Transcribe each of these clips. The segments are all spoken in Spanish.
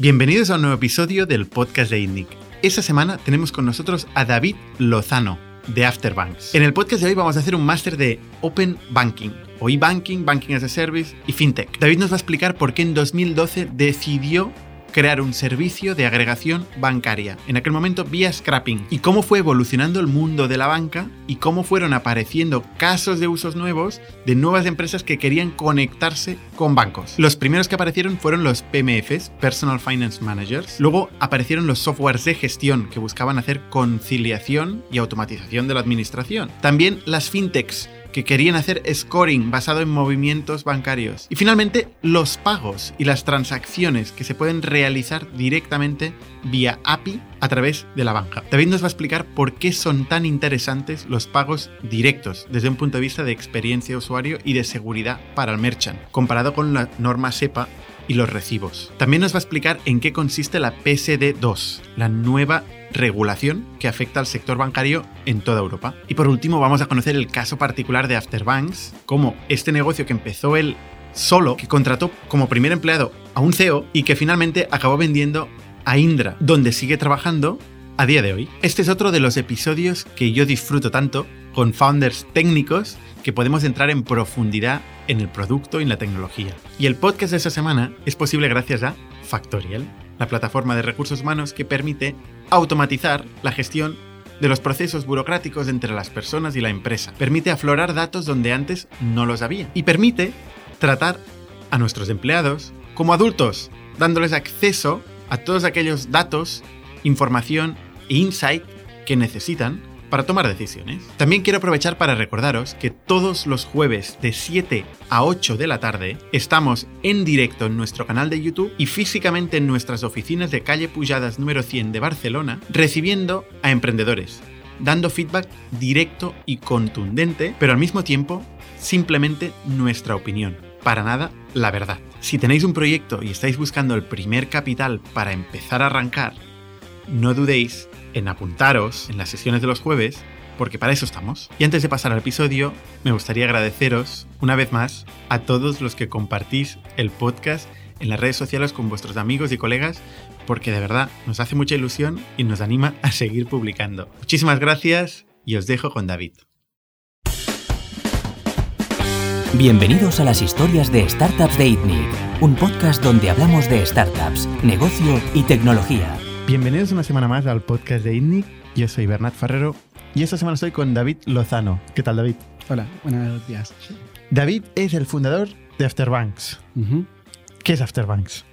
Bienvenidos a un nuevo episodio del podcast de INNIC. Esta semana tenemos con nosotros a David Lozano, de Afterbanks. En el podcast de hoy vamos a hacer un máster de Open Banking, o e-banking, Banking as a Service y FinTech. David nos va a explicar por qué en 2012 decidió crear un servicio de agregación bancaria, en aquel momento vía scrapping, y cómo fue evolucionando el mundo de la banca y cómo fueron apareciendo casos de usos nuevos de nuevas empresas que querían conectarse con bancos. Los primeros que aparecieron fueron los PMFs, Personal Finance Managers, luego aparecieron los softwares de gestión que buscaban hacer conciliación y automatización de la administración. También las fintechs, que querían hacer scoring basado en movimientos bancarios. Y finalmente, los pagos y las transacciones que se pueden realizar directamente vía API a través de la banca. David nos va a explicar por qué son tan interesantes los pagos directos desde un punto de vista de experiencia de usuario y de seguridad para el merchant, comparado con la norma SEPA y los recibos. También nos va a explicar en qué consiste la PSD2, la nueva regulación que afecta al sector bancario en toda Europa. Y por último vamos a conocer el caso particular de Afterbanks, como este negocio que empezó él solo, que contrató como primer empleado a un CEO y que finalmente acabó vendiendo a Indra, donde sigue trabajando a día de hoy. Este es otro de los episodios que yo disfruto tanto con founders técnicos que podemos entrar en profundidad en el producto y en la tecnología. Y el podcast de esta semana es posible gracias a Factorial, la plataforma de recursos humanos que permite automatizar la gestión de los procesos burocráticos entre las personas y la empresa. Permite aflorar datos donde antes no los había. Y permite tratar a nuestros empleados como adultos, dándoles acceso a todos aquellos datos, información e insight que necesitan para tomar decisiones. También quiero aprovechar para recordaros que todos los jueves de 7 a 8 de la tarde estamos en directo en nuestro canal de YouTube y físicamente en nuestras oficinas de calle Pujadas número 100 de Barcelona, recibiendo a emprendedores, dando feedback directo y contundente, pero al mismo tiempo simplemente nuestra opinión, para nada la verdad. Si tenéis un proyecto y estáis buscando el primer capital para empezar a arrancar, no dudéis en apuntaros en las sesiones de los jueves, porque para eso estamos. Y antes de pasar al episodio, me gustaría agradeceros una vez más a todos los que compartís el podcast en las redes sociales con vuestros amigos y colegas, porque de verdad nos hace mucha ilusión y nos anima a seguir publicando. Muchísimas gracias y os dejo con David. Bienvenidos a las historias de Startups de ITNIC, un podcast donde hablamos de startups, negocio y tecnología Bienvenidos una semana más al podcast de INNIC. Yo soy Bernat Ferrero y esta semana estoy con David Lozano. ¿Qué tal, David? Hola, buenos días. David es el fundador de Afterbanks. ¿Qué es Afterbanks?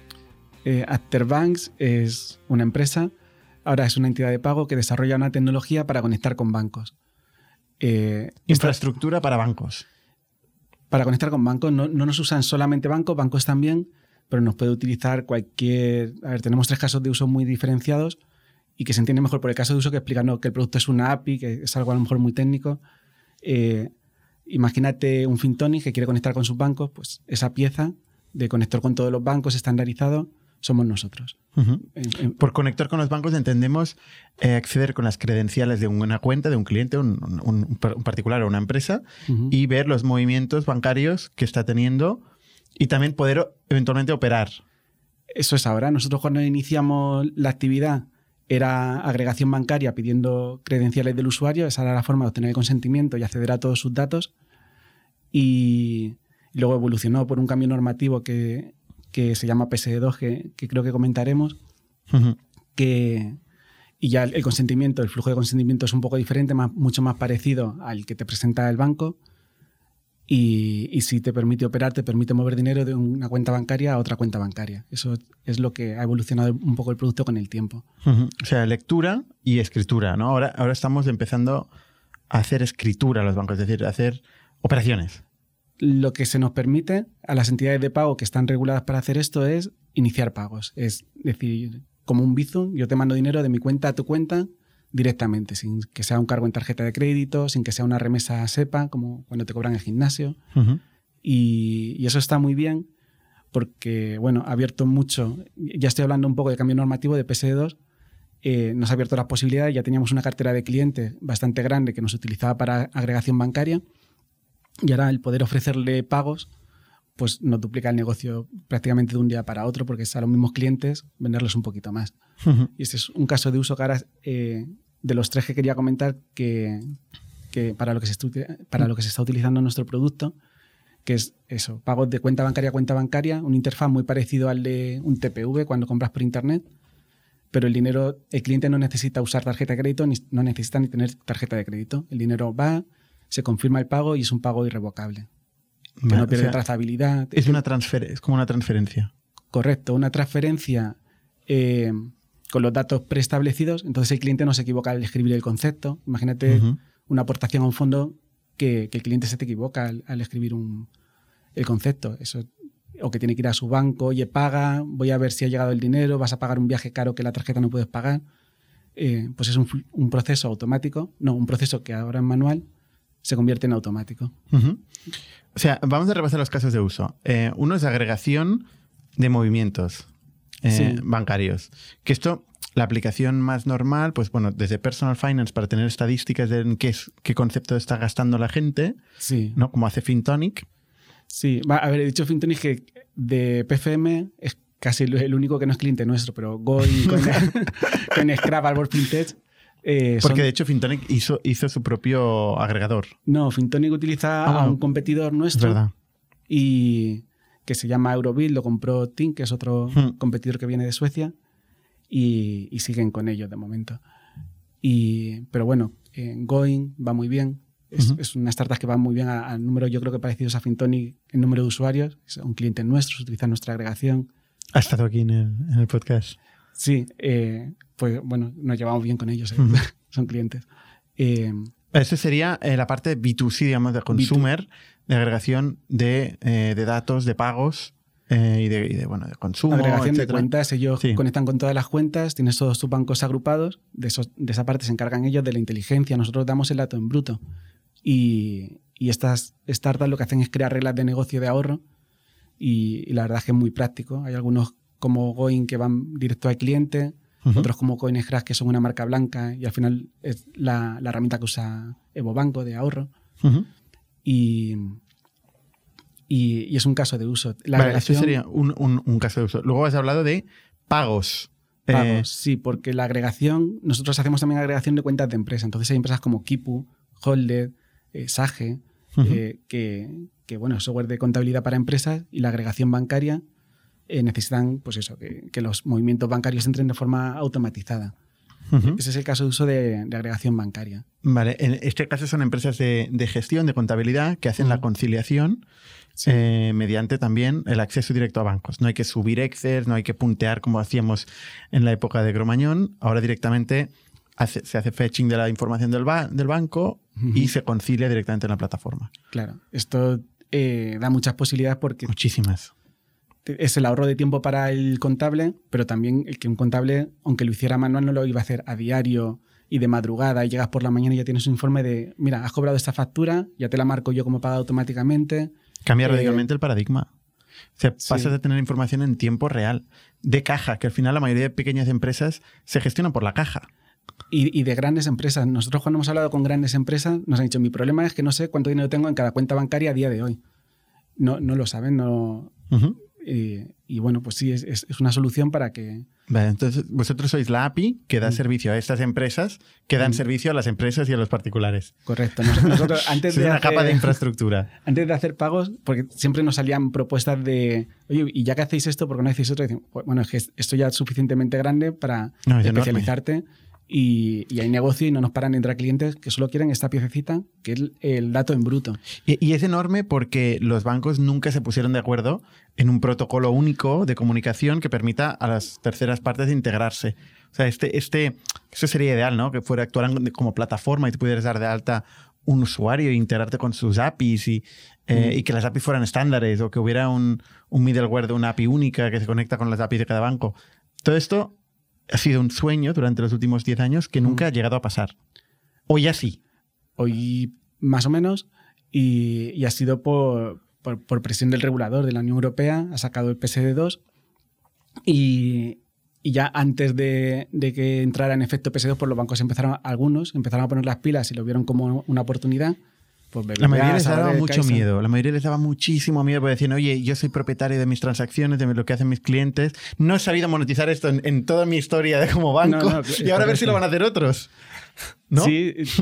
Eh, Afterbanks es una empresa, ahora es una entidad de pago que desarrolla una tecnología para conectar con bancos. Eh, Infraestructura para bancos. Para conectar con bancos, no, no nos usan solamente bancos, bancos también, pero nos puede utilizar cualquier... A ver, tenemos tres casos de uso muy diferenciados y que se entiende mejor por el caso de uso que explicando que el producto es una API, que es algo a lo mejor muy técnico. Eh, imagínate un FinTonic que quiere conectar con sus bancos, pues esa pieza de conector con todos los bancos estandarizado somos nosotros. Por conector con los bancos entendemos eh, acceder con las credenciales de una cuenta, de un cliente, un, un, particular o una empresa, y ver los movimientos bancarios que está teniendo y también poder eventualmente operar. Eso es ahora. Nosotros cuando iniciamos la actividad era agregación bancaria pidiendo credenciales del usuario, esa era la forma de obtener el consentimiento y acceder a todos sus datos. Y luego evolucionó por un cambio normativo que, se llama PSD2, que, creo que comentaremos, que, y ya el consentimiento, el flujo de consentimiento es un poco diferente, más, mucho más parecido al que te presenta el banco. Y, si te permite operar, te permite mover dinero de una cuenta bancaria a otra cuenta bancaria. Eso es lo que ha evolucionado un poco el producto con el tiempo. O sea, lectura y escritura, ¿no? Ahora, ahora estamos empezando a hacer escritura a los bancos, es decir, a hacer operaciones. Lo que se nos permite a las entidades de pago que están reguladas para hacer esto es iniciar pagos. Es decir, como un Bizum, yo te mando dinero de mi cuenta a tu cuenta directamente, sin que sea un cargo en tarjeta de crédito, sin que sea una remesa SEPA, como cuando te cobran el gimnasio. y, eso está muy bien porque, bueno, ha abierto mucho, ya estoy hablando un poco de cambio normativo de PSD2, eh, nos ha abierto las posibilidades, ya teníamos una cartera de clientes bastante grande que nos utilizaba para agregación bancaria y ahora el poder ofrecerle pagos pues nos duplica el negocio prácticamente de un día para otro porque es a los mismos clientes venderlos un poquito más. Y este es un caso de uso que ahora, eh, de los tres que quería comentar que, que para, lo que se está, para lo que se está utilizando nuestro producto, que es eso, pagos de cuenta bancaria a cuenta bancaria, un interfaz muy parecido al de un TPV cuando compras por internet, pero el dinero, el cliente no necesita usar tarjeta de crédito, ni, no necesita ni tener tarjeta de crédito. El dinero va, se confirma el pago y es un pago irrevocable. Que Vale, no pierde o sea, trazabilidad. Es, una transfer es como una transferencia. Correcto, una transferencia eh, con los datos preestablecidos, entonces el cliente no se equivoca al escribir el concepto. Imagínate una aportación a un fondo que, que el cliente se te equivoca al, al escribir un- el concepto. Eso, o que tiene que ir a su banco, oye, paga, voy a ver si ha llegado el dinero, vas a pagar un viaje caro que la tarjeta no puedes pagar. Eh, pues es un, un proceso automático, no, un proceso que ahora es manual, se convierte en automático. O sea, vamos a repasar los casos de uso. Eh, uno es agregación de movimientos eh, Sí. bancarios. Que esto, la aplicación más normal, pues bueno, desde Personal Finance para tener estadísticas de en qué, es- qué concepto está gastando la gente, Sí. ¿no? Como hace FinTonic. Sí, va, a ver, he dicho Fintonic que de PFM es casi el único que no es cliente nuestro, pero Go y con, con Scrap, Arbor Fintech. eh, son- Porque de hecho FinTonic hizo, hizo su propio agregador. no, Fintonic utiliza Ah, a un competidor Es nuestro verdad. y que se llama Eurobill, lo compró Tink, que es otro Hmm. competidor que viene de Suecia, y, y siguen con ellos de momento. Y, pero bueno, eh, Going va muy bien. Es, Ujú. es una startup que va muy bien a, a números, yo creo que parecidos a Fintonic en número de usuarios. Es un cliente nuestro, utiliza nuestra agregación. Ha estado aquí en el, en el podcast. Sí, eh, pues bueno, nos llevamos bien con ellos, eh, Ujú. son clientes. Eh, Eso sería eh, la parte B2C, digamos, de consumer, de agregación de, eh, de datos, de pagos eh, y, de, y de, bueno, de consumo, agregación de etcétera. cuentas, ellos Sí. conectan con todas las cuentas, tienes todos tus bancos agrupados, de, esos- de esa parte se encargan ellos de la inteligencia, nosotros damos el dato en bruto. Y, y estas startups lo que hacen es crear reglas de negocio de ahorro y, y la verdad es que es muy práctico. Hay algunos como Going que van directo al cliente, Ujú. otros como CoinScratch que son una marca blanca y al final es la, la herramienta que usa Evo Banco de ahorro. Ujú. Y, y, y es un caso de uso. La Vale, eso agregación- sería un, un- un caso de uso. Luego has hablado de pagos. Eh, Pagos, sí, porque la agregación, nosotros hacemos también agregación de cuentas de empresa. Entonces hay empresas como Kipu, Holded, eh, Sage, eh, que, que, bueno, software de contabilidad para empresas y la agregación bancaria necesitan, pues eso, que, que los movimientos bancarios entren de forma automatizada. Ese es el caso de uso de, de agregación bancaria. Vale, en este caso son empresas de, de gestión, de contabilidad, que hacen la conciliación Sí. eh, mediante también el acceso directo a bancos. No hay que subir Excel, no hay que puntear como hacíamos en la época de Gromañón. Ahora directamente hace- se hace fetching de la información del, ba- del banco y se concilia directamente en la plataforma. Claro, esto eh, da muchas posibilidades porque Muchísimas. Es el ahorro de tiempo para el contable, pero también el que un contable, aunque lo hiciera manual, no lo iba a hacer a diario y de madrugada y llegas por la mañana y ya tienes un informe de, mira, has cobrado esta factura, ya te la marco yo como pagada automáticamente. Cambia Eh, radicalmente el paradigma. O sea, sí. pasas a tener información en tiempo real, de caja, que al final la mayoría de pequeñas empresas se gestionan por la caja. Y, y de grandes empresas. Nosotros cuando hemos hablado con grandes empresas nos han dicho, mi problema es que no sé cuánto dinero tengo en cada cuenta bancaria a día de hoy. No, no lo saben, no... eh, y bueno, pues sí, es, es- una solución para que... Vale, entonces vosotros sois la API que da Mm. servicio a estas empresas, que dan Mm. servicio a las empresas y a los particulares. Correcto. Nos- Nosotros antes Es de una hacer- capa de infraestructura. antes de hacer pagos, porque siempre nos salían propuestas de, oye, ¿y ya que hacéis esto, por qué no hacéis otro? Y "Pues, bueno, es que esto ya es suficientemente grande para No, es especializarte y, y hay negocio y no nos paran de entrar clientes que solo quieren esta piececita, que es el, el dato en bruto. Y, y es enorme porque los bancos nunca se pusieron de acuerdo en un protocolo único de comunicación que permita a las terceras partes integrarse. O sea, este, este, eso sería ideal, ¿no? Que fuera actuaran como plataforma y tú pudieras dar de alta un usuario e integrarte con sus APIs y, eh, Mm. y que las APIs fueran estándares o que hubiera un, un middleware de una API única que se conecta con las APIs de cada banco. Todo esto ha sido un sueño durante los últimos 10 años que nunca ha llegado a pasar. Hoy así. Hoy más o menos, y, y ha sido por, por- por presión del regulador de la Unión Europea, ha sacado el PSD2 y, y ya antes de, de que entrara en efecto PSD2, pues los bancos empezaron, algunos empezaron a poner las pilas y lo vieron como una oportunidad, pues La mayoría les daba mucho Caixa. miedo. La mayoría les daba muchísimo miedo porque decían, oye, yo soy propietario de mis transacciones, de lo que hacen mis clientes. No he sabido monetizar esto en, en toda mi historia de como banco. No, no, y ahora a ver si lo van a hacer otros. ¿No? Sí, es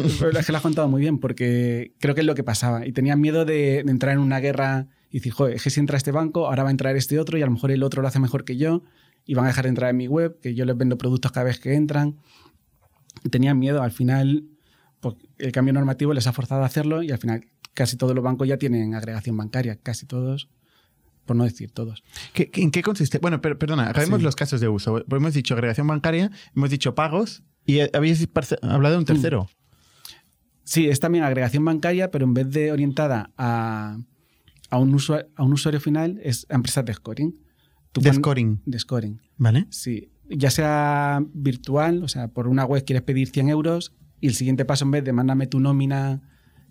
que lo has contado muy bien, porque creo que es lo que pasaba. Y tenían miedo de, de entrar en una guerra y decir, joder, es que si entra este banco, ahora va a entrar este otro y a lo mejor el otro lo hace mejor que yo y van a dejar de entrar en mi web, que yo les vendo productos cada vez que entran. Y tenían miedo. Al final, pues, el cambio normativo les ha forzado a hacerlo y al final casi todos los bancos ya tienen agregación bancaria, casi todos, por no decir todos. ¿Qué- ¿En qué consiste? Bueno, per- perdona, acabemos Sí. los casos de uso. Pues hemos dicho agregación bancaria, hemos dicho pagos y habéis hablado de un tercero. Sí, es también agregación bancaria, pero en vez de orientada a, a, un, usua- a un usuario final, es a empresas de scoring. Tú De scoring, De scoring, ¿vale? sí. Ya sea virtual, o sea, por una web quieres pedir 100 euros y el siguiente paso, en vez de mándame tu nómina,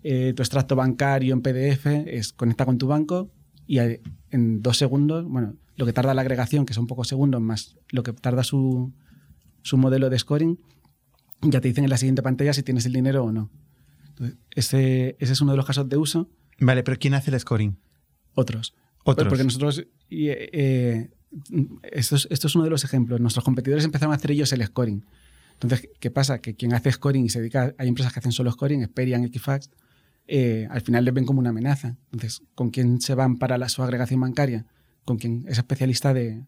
eh, tu extracto bancario en PDF, es conecta con tu banco y en dos segundos, bueno, lo que tarda la agregación, que son pocos segundos, más lo que tarda su, su modelo de scoring, ya te dicen en la siguiente pantalla si tienes el dinero o no. Entonces, ese, ese es uno de los casos de uso. Vale, pero ¿quién hace el scoring? Otros. Otros. Porque nosotros. eh, esto, es, esto es uno de los ejemplos. Nuestros competidores empezaron a hacer ellos el scoring. Entonces, ¿qué pasa? Que quien hace scoring y se dedica. Hay empresas que hacen solo scoring, Experian, Equifax, eh, al final les ven como una amenaza. Entonces, ¿con quién se van para la, su agregación bancaria? Con quien es especialista de,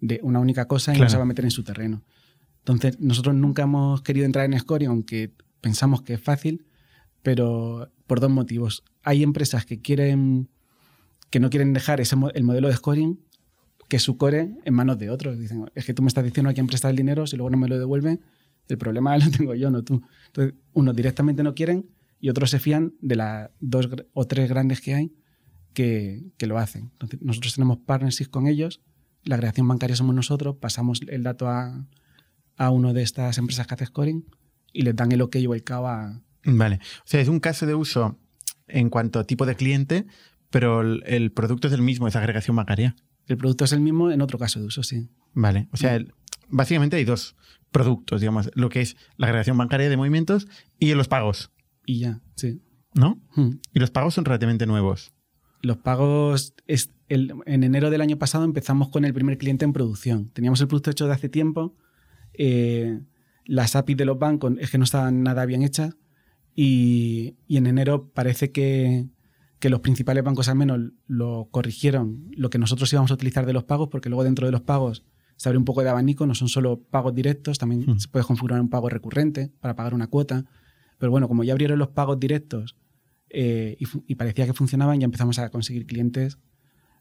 de una única cosa y Claro. no se va a meter en su terreno. Entonces, nosotros nunca hemos querido entrar en scoring, aunque pensamos que es fácil, pero por dos motivos. Hay empresas que quieren que no quieren dejar ese, el modelo de scoring, que su core en manos de otros. Dicen, es que tú me estás diciendo a quién prestar el dinero, si luego no me lo devuelven, el problema lo tengo yo, no tú. Entonces, unos directamente no quieren y otros se fían de las dos o tres grandes que hay que, que lo hacen. Entonces, nosotros tenemos partnerships con ellos, la creación bancaria somos nosotros, pasamos el dato a, a uno de estas empresas que hace scoring y les dan el OK o el KO a... Vale. O sea, es un caso de uso en cuanto a tipo de cliente, pero el, el producto es el mismo, es agregación bancaria. El producto es el mismo en otro caso de uso, sí. Vale. O sea, el- básicamente hay dos productos, digamos, lo que es la agregación bancaria de movimientos y los pagos, Y ya, sí. ¿no? Hmm. Y los pagos son relativamente nuevos. Los pagos, es el- en enero del año pasado empezamos con el primer cliente en producción. Teníamos el producto hecho de hace tiempo. eh, las APIs de los bancos es que no estaban nada bien hechas. Y, y en enero parece que, que los principales bancos al menos lo corrigieron, lo que nosotros íbamos a utilizar de los pagos, porque luego dentro de los pagos se abre un poco de abanico, no son solo pagos directos, también Mm. se puede configurar un pago recurrente para pagar una cuota. Pero bueno, como ya abrieron los pagos directos eh, y, y parecía que funcionaban, ya empezamos a conseguir clientes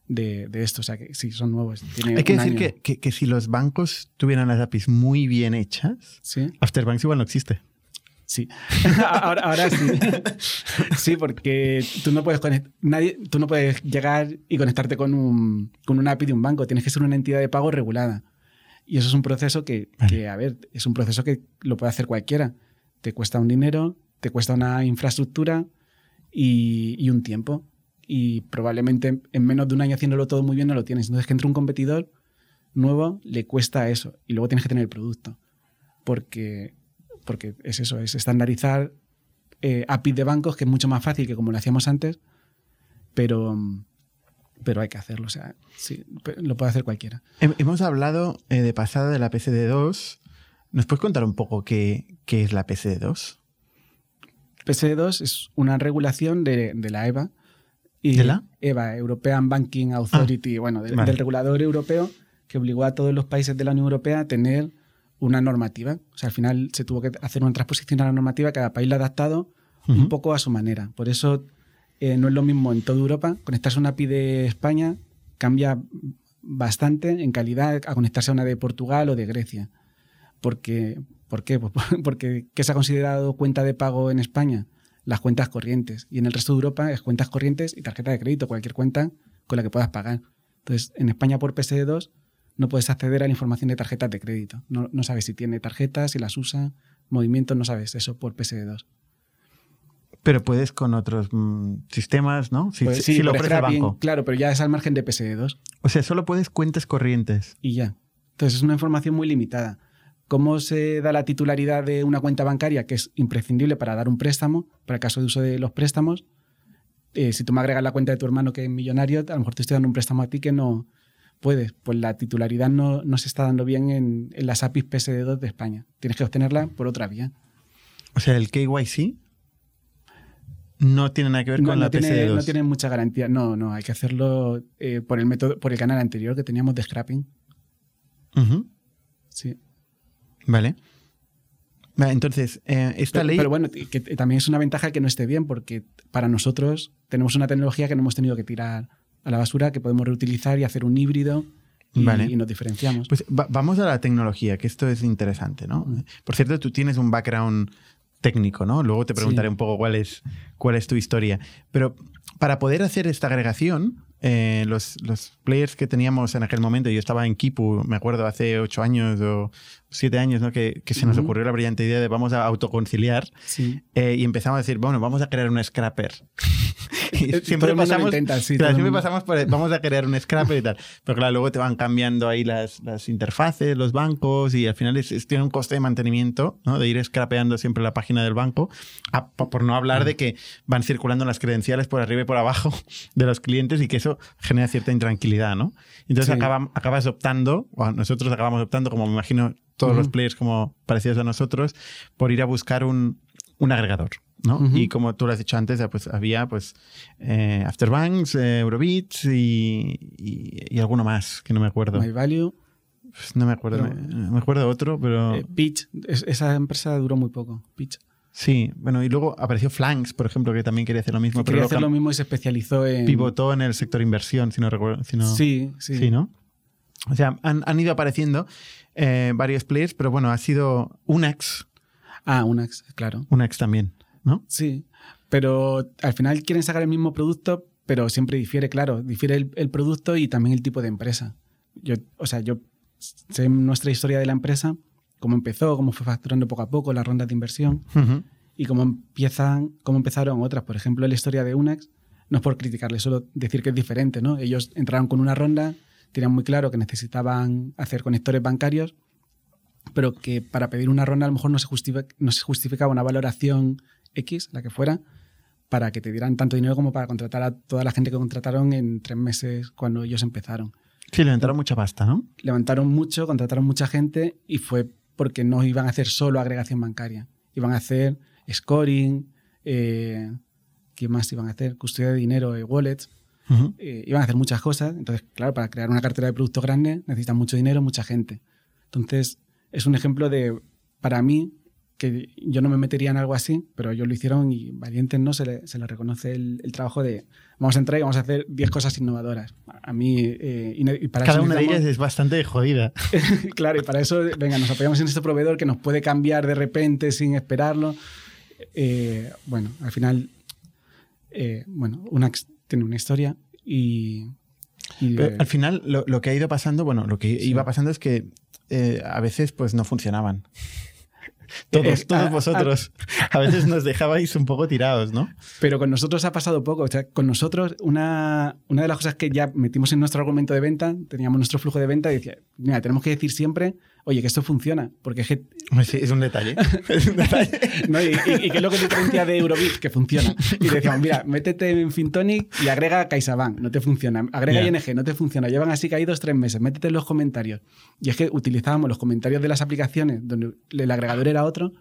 de, de esto. O sea que sí, son nuevos. Tiene Hay que decir que- que si los bancos tuvieran las APIs muy bien hechas, Sí, Afterbanks igual no existe. Sí. ahora, ahora sí. Sí, porque tú no puedes nadie, tú no puedes llegar y conectarte con un, con una API de un banco. Tienes que ser una entidad de pago regulada. Y eso es un proceso que, Vale. que, a ver, es un proceso que lo puede hacer cualquiera. Te cuesta un dinero, te cuesta una infraestructura y, y un tiempo. Y probablemente en menos de un año haciéndolo todo muy bien no lo tienes. Entonces, que entre un competidor nuevo le cuesta eso. Y luego tienes que tener el producto. Porque, porque es eso, es estandarizar eh, APIs de bancos, que es mucho más fácil que como lo hacíamos antes, pero, pero hay que hacerlo. O sea, sí, lo puede hacer cualquiera. Hem- Hemos hablado eh, de pasada de la PSD2. ¿Nos puedes contar un poco qué, qué es la PSD2? PSD2 es una regulación de, de la EBA. Y ¿De la? EBA, European Banking Authority, bueno, del- vale. del regulador europeo que obligó a todos los países de la Unión Europea a tener una normativa. O sea, al final se tuvo que hacer una transposición a la normativa, cada país la ha adaptado Ujú. un poco a su manera. Por eso eh, no es lo mismo en toda Europa. Conectarse a una API de España cambia bastante en calidad a conectarse a una de Portugal o de Grecia. Porque, ¿Por qué? Pues porque ¿qué se ha considerado cuenta de pago en España? Las cuentas corrientes. Y en el resto de Europa es cuentas corrientes y tarjeta de crédito, cualquier cuenta con la que puedas pagar. Entonces, en España por PSD2 no puedes acceder a la información de tarjetas de crédito. No, no sabes si tiene tarjetas, si las usa, movimientos, no sabes eso por PSD2. Pero puedes con otros mm, sistemas, ¿no? Si, Pues sí, si lo ofrece el banco. claro, pero ya es al margen de PSD2 O sea, solo puedes cuentas corrientes. y ya. Entonces es una información muy limitada. ¿Cómo se da la titularidad de una cuenta bancaria que es imprescindible para dar un préstamo, para el caso de uso de los préstamos? eh, si tú me agregas la cuenta de tu hermano que es millonario, a lo mejor te estoy dando un préstamo a ti que no puedes. Pues la titularidad no, no se está dando bien en, en las APIs PSD2 de España. Tienes que obtenerla por otra vía. O sea, el KYC no tiene nada que ver No, con no la tiene, PSD2. no tiene mucha garantía. No, no, hay que hacerlo eh, por el método, por el canal anterior que teníamos de scrapping. Sí. Vale. Vale, Entonces, eh, esta Pero, ley. pero bueno, que también es una ventaja que no esté bien, porque para nosotros tenemos una tecnología que no hemos tenido que tirar a la basura, que podemos reutilizar y hacer un híbrido y, Vale. y nos diferenciamos. Pues va- vamos a la tecnología, que esto es interesante, ¿no? Mm. Por cierto, tú tienes un background técnico, ¿no? Luego te preguntaré Sí. un poco cuál es, cuál es tu historia. Pero para poder hacer esta agregación, eh, los, los players que teníamos en aquel momento, yo estaba en Kipu, me acuerdo, hace ocho años o siete años, ¿no? Que, que se nos Ujú. ocurrió la brillante idea de vamos a autoconciliar sí. eh, y empezamos a decir, bueno, vamos a crear un scrapper. y siempre pasamos, intenta, sí, claro, siempre pasamos por, vamos a crear un scrapper y tal. Pero claro, luego te van cambiando ahí las, las interfaces, los bancos y al final es, es- tiene un coste de mantenimiento, ¿no? De ir scrapeando siempre la página del banco, a- po- por no hablar de que van circulando las credenciales por arriba y por abajo de los clientes y que eso genera cierta intranquilidad, ¿no? Entonces Sí. acabam- acabas optando, o nosotros acabamos optando, como me imagino todos los players como parecidos a nosotros, por ir a buscar un, un agregador. ¿no? Y como tú lo has dicho antes, pues había pues eh, Afterbanks, eh, Eurobits y, y, y alguno más que no me acuerdo. My Value, Pues no me acuerdo. Pero- me, me acuerdo otro, pero eh, Pitch, es- esa empresa duró muy poco. Pitch. sí. Bueno, y luego apareció Flanks, por ejemplo, que también quería hacer lo mismo, pero Quería hacer lo mismo y se especializó en. pivotó en el sector inversión, si no recuerdo. Si no, Sí, sí. Sí, ¿no? O sea, han, han ido apareciendo eh, varios players, pero bueno, ha sido Unax, Ah, Unax, claro. Unax también, ¿no? Sí. Pero al final quieren sacar el mismo producto, pero siempre difiere, claro. Difiere el, el producto y también el tipo de empresa. Yo, o sea, yo sé nuestra historia de la empresa, cómo empezó, cómo fue facturando poco a poco las rondas de inversión y cómo, empiezan, cómo empezaron otras. Por ejemplo, la historia de Unax, no es por criticarle, solo decir que es diferente, ¿no? Ellos entraron con una ronda, tenían muy claro que necesitaban hacer conectores bancarios, pero que para pedir una ronda a lo mejor no se, justifica- no se justificaba una valoración X, la que fuera, para que te dieran tanto dinero como para contratar a toda la gente que contrataron en tres meses cuando ellos empezaron. Sí, levantaron mucha pasta, ¿no? Levantaron mucho, contrataron mucha gente y fue porque no iban a hacer solo agregación bancaria. Iban a hacer scoring, eh, ¿qué más iban a hacer? Custodia de dinero, eh, wallets. Ujú. eh, iban a hacer muchas cosas. Entonces, claro, para crear una cartera de productos grande necesitan mucho dinero, mucha gente. Entonces, es un ejemplo de, para mí, que yo no me metería en algo así, pero ellos lo hicieron y valientes no se le, se les reconoce el, el trabajo de vamos a entrar y vamos a hacer 10 cosas innovadoras. A mí, eh, y y para Cada eso una de ellas es bastante jodida. claro, y para eso, venga, nos apoyamos en este proveedor que nos puede cambiar de repente sin esperarlo. Eh, bueno, al final, eh, bueno, Unax tiene una historia y... y, Pero al final, lo, lo que ha ido pasando, bueno, lo que Sí. iba pasando es que eh, a veces pues no funcionaban. Todos, Eh, todos vosotros. A veces nos dejabais un poco tirados, ¿no? Pero con nosotros ha pasado poco. O sea, con nosotros, una, una de las cosas que ya metimos en nuestro argumento de venta, teníamos nuestro flujo de venta y decía, mira, tenemos que decir siempre, oye, que esto funciona. Porque es que es un detalle. Es un detalle. ¿no? Y, y- y qué es lo que diferencia de Eurobit, que funciona. Y le decíamos, mira, métete en Fintonic y agrega CaixaBank, no te funciona. Agrega Ya. ING, no te funciona. Llevan así caídos tres meses, métete en los comentarios. Y es que utilizábamos los comentarios de las aplicaciones, donde el agregador era otro,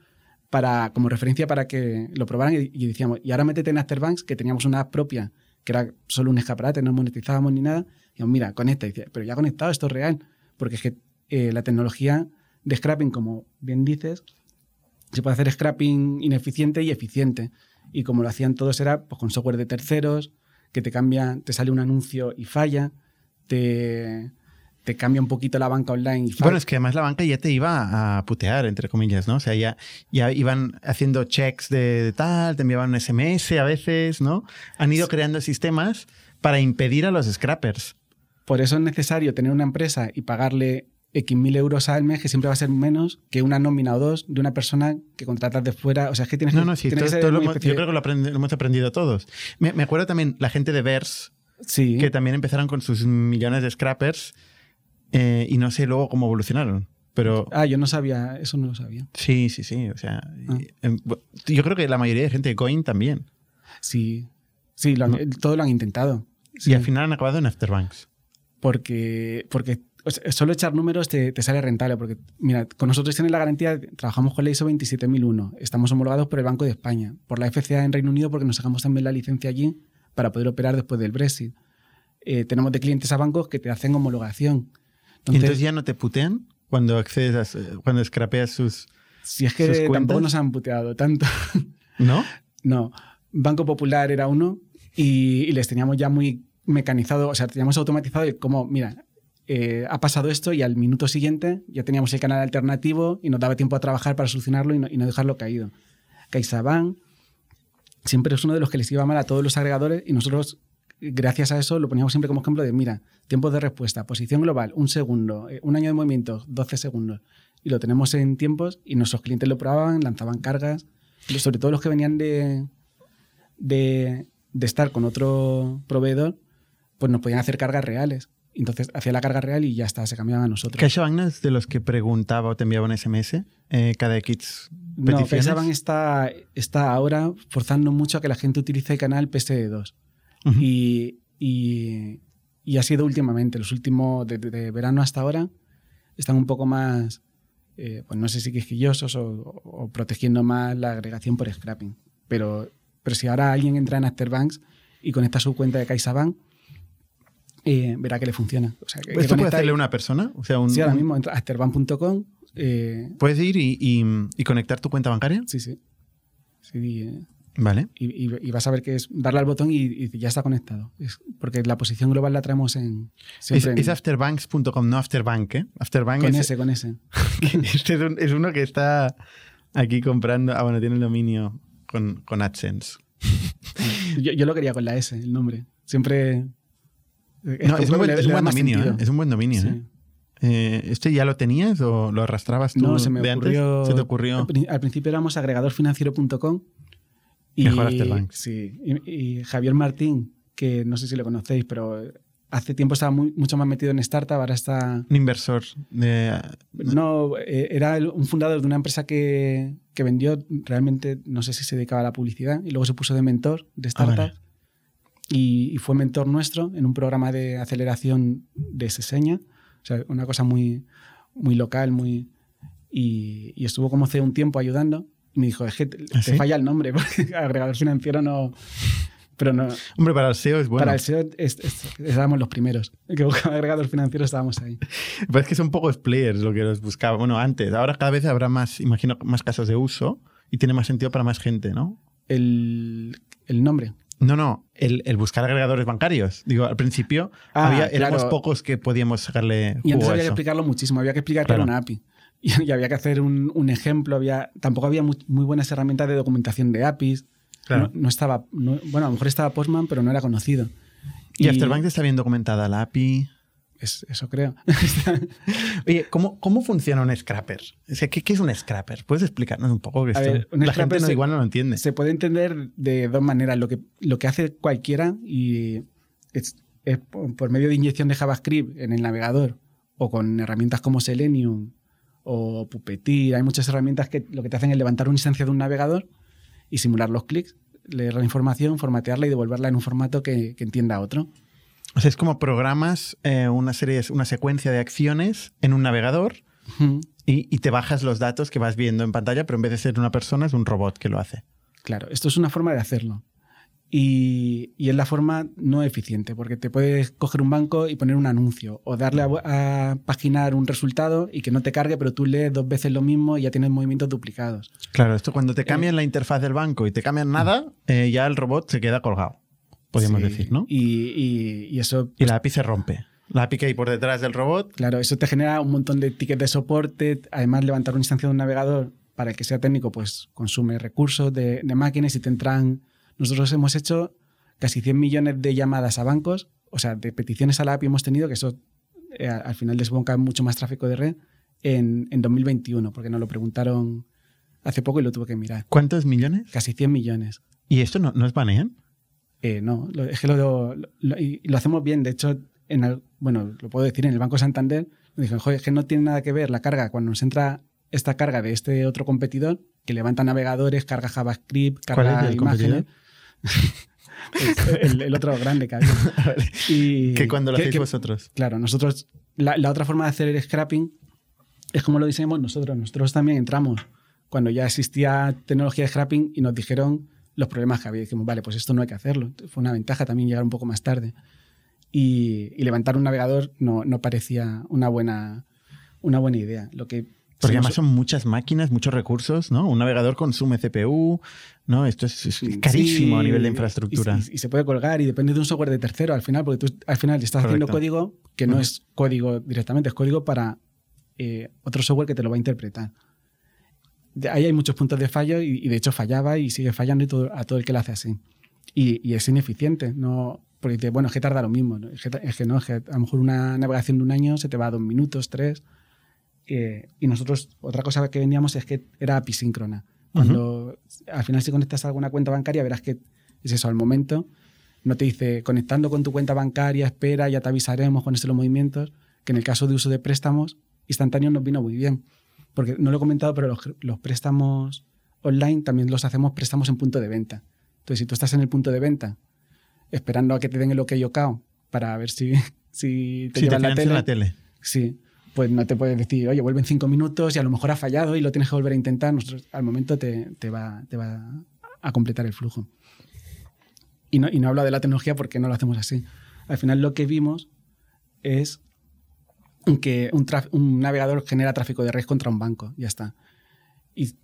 para, como referencia para que lo probaran y, y decíamos, y ahora métete en Afterbanks, que teníamos una app propia, que era solo un escaparate, no monetizábamos ni nada. Y decíamos, mira, conecta. Y decía, pero ya ha conectado, esto es real. Porque es que eh, la tecnología de scrapping, como bien dices, se puede hacer scrapping ineficiente y eficiente. Y como lo hacían todos era pues, con software de terceros, que te cambia, te sale un anuncio y falla, te, te cambia un poquito la banca online y falla. Bueno, es que además la banca ya te iba a putear, entre comillas, ¿no? O sea, ya, ya iban haciendo checks de, de tal, te enviaban un SMS a veces, ¿no? Han ido creando sistemas para impedir a los scrappers. Por eso es necesario tener una empresa y pagarle X mil euros al mes, que siempre va a ser menos que una nómina o dos de una persona que contratas de fuera. O sea, es que tienes No, que, no, sí, tiene que todo- ser todo lo hemos- yo creo que lo, lo hemos aprendido todos. Me, me acuerdo también la gente de Verse, Sí. que también empezaron con sus millones de scrappers eh, y no sé luego cómo evolucionaron. Pero Ah, yo no sabía, eso no lo sabía. sí, sí, sí. O sea, Ah. y, em, yo creo que la mayoría de gente de Coin también. Sí. Sí, lo han- No. todo lo han intentado. Y Sí, al final han acabado en Afterbanks. Porque, porque solo echar números te, te sale rentable. Porque, mira, con nosotros tienen la garantía, trabajamos con la ISO 27001, estamos homologados por el Banco de España, por la FCA en Reino Unido, porque nos sacamos también la licencia allí para poder operar después del Brexit. Eh, tenemos de clientes a bancos que te hacen homologación. Y Entonces, entonces ya no te putean cuando accedes a, su- cuando scrapeas sus. si es que tampoco nos han puteado tanto. ¿No? No, Banco Popular era uno y, y les teníamos ya muy mecanizado, o sea, teníamos automatizado el cómo, mira, eh, ha pasado esto y al minuto siguiente ya teníamos el canal alternativo y nos daba tiempo a trabajar para solucionarlo y no, y no dejarlo caído. CaixaBank siempre es uno de los que les iba mal a todos los agregadores y nosotros, gracias a eso, lo poníamos siempre como ejemplo de, mira, tiempos de respuesta, posición global, un segundo, eh, un año de movimiento, 12 segundos. Y lo tenemos en tiempos y nuestros clientes lo probaban, lanzaban cargas, sobre todo los que venían de, de, de estar con otro proveedor, pues nos podían hacer cargas reales. Entonces hacía la carga real y ya está, se cambiaban a nosotros. CaixaBank no es de los que preguntaba o te enviaba un SMS eh, cada X No. CaixaBank está, está ahora forzando mucho a que la gente utilice el canal PSD2. Ujú. y, y, y ha sido últimamente, los últimos, de, de verano hasta ahora, están un poco más, eh, pues no sé si quisquillosos o, o protegiendo más la agregación por scrapping. Pero, pero si ahora alguien entra en Afterbanks y conecta su cuenta de CaixaBank, eh, verá que le funciona. O sea, que- que ¿Esto puede hacerle y- una persona? O sea, un, Sí, ahora mismo entra a afterbank.com. eh, ¿Puedes ir y, y- y conectar tu cuenta bancaria? sí, sí. Sí, eh, Vale. y, vas a ver que es darle al botón y, ya está conectado. Es porque la posición global la traemos en. Es, Siempre en- es afterbanks.com, no afterbank, ¿eh? Afterbank con es, ese, con ese. este es, un- es uno que está aquí comprando. Ah, bueno, tiene el dominio con, con AdSense. Yo, yo lo quería con la S, el nombre. Siempre. No, como es, un buen, le- es le un da buen más dominio. ¿eh? Es un buen dominio. ¿eh? Eh, ¿Este ya lo tenías o lo arrastrabas tú No, se me de ocurrió. antes? ¿Se te ocurrió? Al, pri- al principio éramos agregadorfinanciero.com. Y, Mejor Afterbanks. Sí. Y, y Javier Martín, que no sé si lo conocéis, pero hace tiempo estaba muy- mucho más metido en startup, ahora está. Un inversor de... No, eh, era el- un fundador de una empresa que, que vendió, realmente no sé si se dedicaba a la publicidad, y luego se puso de mentor de Ah, startup. vale. Y, y fue mentor nuestro en un programa de aceleración de Seseña, o sea, una cosa muy, muy local, muy... Y, y estuvo como hace un tiempo ayudando. Y me dijo, es que te, ¿Ah, te sí? falla el nombre, porque agregador financiero no... Pero no, Hombre, para el SEO es bueno. para el SEO es- es- estábamos los primeros. El que buscaba agregador financiero estábamos ahí. Pero es que son pocos players lo que los buscaba. Bueno, antes. Ahora cada vez habrá más, imagino, más casos de uso y tiene más sentido para más gente, ¿no? El, el nombre. No, no, el, el buscar agregadores bancarios. Digo, al principio Ah, había, éramos claro. pocos que podíamos sacarle Y antes a había que explicarlo muchísimo, había que explicar Claro. que era una API. Y, y había que hacer un, un ejemplo, había, tampoco había muy, muy buenas herramientas de documentación de APIs. Claro. No, no estaba, no- bueno, a lo mejor estaba Postman, pero no era conocido. Y, Afterbank está bien documentada la API. Es- eso creo. Oye, ¿cómo, cómo funciona un scrapper? O sea, ¿qué, qué es un scrapper? ¿Puedes explicarnos un poco? Que A esto- ver, un la gente no, se- igual no lo entiende. Se puede entender de dos maneras. Lo que, lo que hace cualquiera y es, es por, por medio de inyección de JavaScript en el navegador o con herramientas como Selenium o Puppeteer. Hay muchas herramientas que lo que te hacen es levantar una instancia de un navegador y simular los clics, leer la información, formatearla y devolverla en un formato que, que entienda otro. O sea, es como programas eh, una serie, una secuencia de acciones en un navegador y, y te bajas los datos que vas viendo en pantalla, pero en vez de ser una persona es un robot que lo hace. Claro, esto es una forma de hacerlo. Y, y es la forma no eficiente, porque te puedes coger un banco y poner un anuncio, o darle a, a paginar un resultado y que no te cargue, pero tú lees dos veces lo mismo y ya tienes movimientos duplicados. Claro, esto cuando Eh. te cambian la interfaz del banco y te cambian nada, eh, ya el robot se queda colgado, podríamos Sí, decir, ¿no? Y, y- y eso, Y la API se rompe. La API que hay por detrás del robot, claro, eso te genera un montón de tickets de soporte. Además, levantar una instancia de un navegador para el que sea técnico, pues consume recursos de, de máquinas y te entran. Nosotros hemos hecho casi 100 millones de llamadas a bancos, o sea, de peticiones a la API hemos tenido, que eso eh, al final desboca mucho más tráfico de red en, en 2021, porque nos lo preguntaron hace poco y lo tuve que mirar. ¿cuántos millones? Casi 100 millones. ¿Y esto no, no es banean? Eh, no, lo- es que lo, lo- lo- y lo hacemos bien. De hecho, en el- bueno, lo puedo decir, en el Banco Santander me dijeron, joder, es que no tiene nada que ver la carga cuando nos entra esta carga de este otro competidor que levanta navegadores, carga JavaScript, ¿Cuál carga es el imágenes. el, el otro grande que había. Y que cuando lo que- hacéis que- vosotros. Claro, nosotros, la, la otra forma de hacer el scrapping es como lo diseñamos nosotros. Nosotros también entramos cuando ya existía tecnología de scrapping y nos dijeron los problemas que había. Dijimos, vale, pues esto no hay que hacerlo. Fue una ventaja también llegar un poco más tarde. Y, y levantar un navegador no, no parecía una buena, una buena idea. Lo que Porque además son muchas máquinas, muchos recursos, ¿no? Un navegador consume CPU, ¿no? Esto es, es carísimo Sí, a nivel de infraestructura. Y, y se puede colgar y depende de un software de tercero al final, porque tú al final estás haciendo Correcto. código que no es código directamente, es código para eh, otro software que te lo va a interpretar. Ahí hay muchos puntos de fallo y, y de hecho fallaba y sigue fallando y todo- a todo el que lo hace así. Y, y es ineficiente, no, porque dices, bueno, es que tarda lo mismo. ¿no? Es, que, es que no, es que a lo mejor una navegación de un año se te va a dos minutos, tres. Eh, y nosotros, otra cosa que vendíamos es que era apisíncrona. Cuando al final si conectas a alguna cuenta bancaria, verás que es eso, al momento no te dice conectando con tu cuenta bancaria, espera, ya te avisaremos con estos los movimientos, que en el caso de uso de préstamos instantáneos nos vino muy bien. Porque no lo he comentado, pero los, los préstamos online también los hacemos préstamos en punto de venta. Entonces, si tú estás en el punto de venta esperando a que te den el OK OCAO para ver si, si te te llevan la financia tele, la tele. Sí, pues no te puedes decir, oye, vuelven cinco minutos y a lo mejor ha fallado y lo tienes que volver a intentar. Nosotros al momento te, te va, te va a completar el flujo. Y no, y no hablo de la tecnología porque no lo hacemos así. Al final lo que vimos es que un, navegador genera tráfico de red contra un banco, ya está. Y,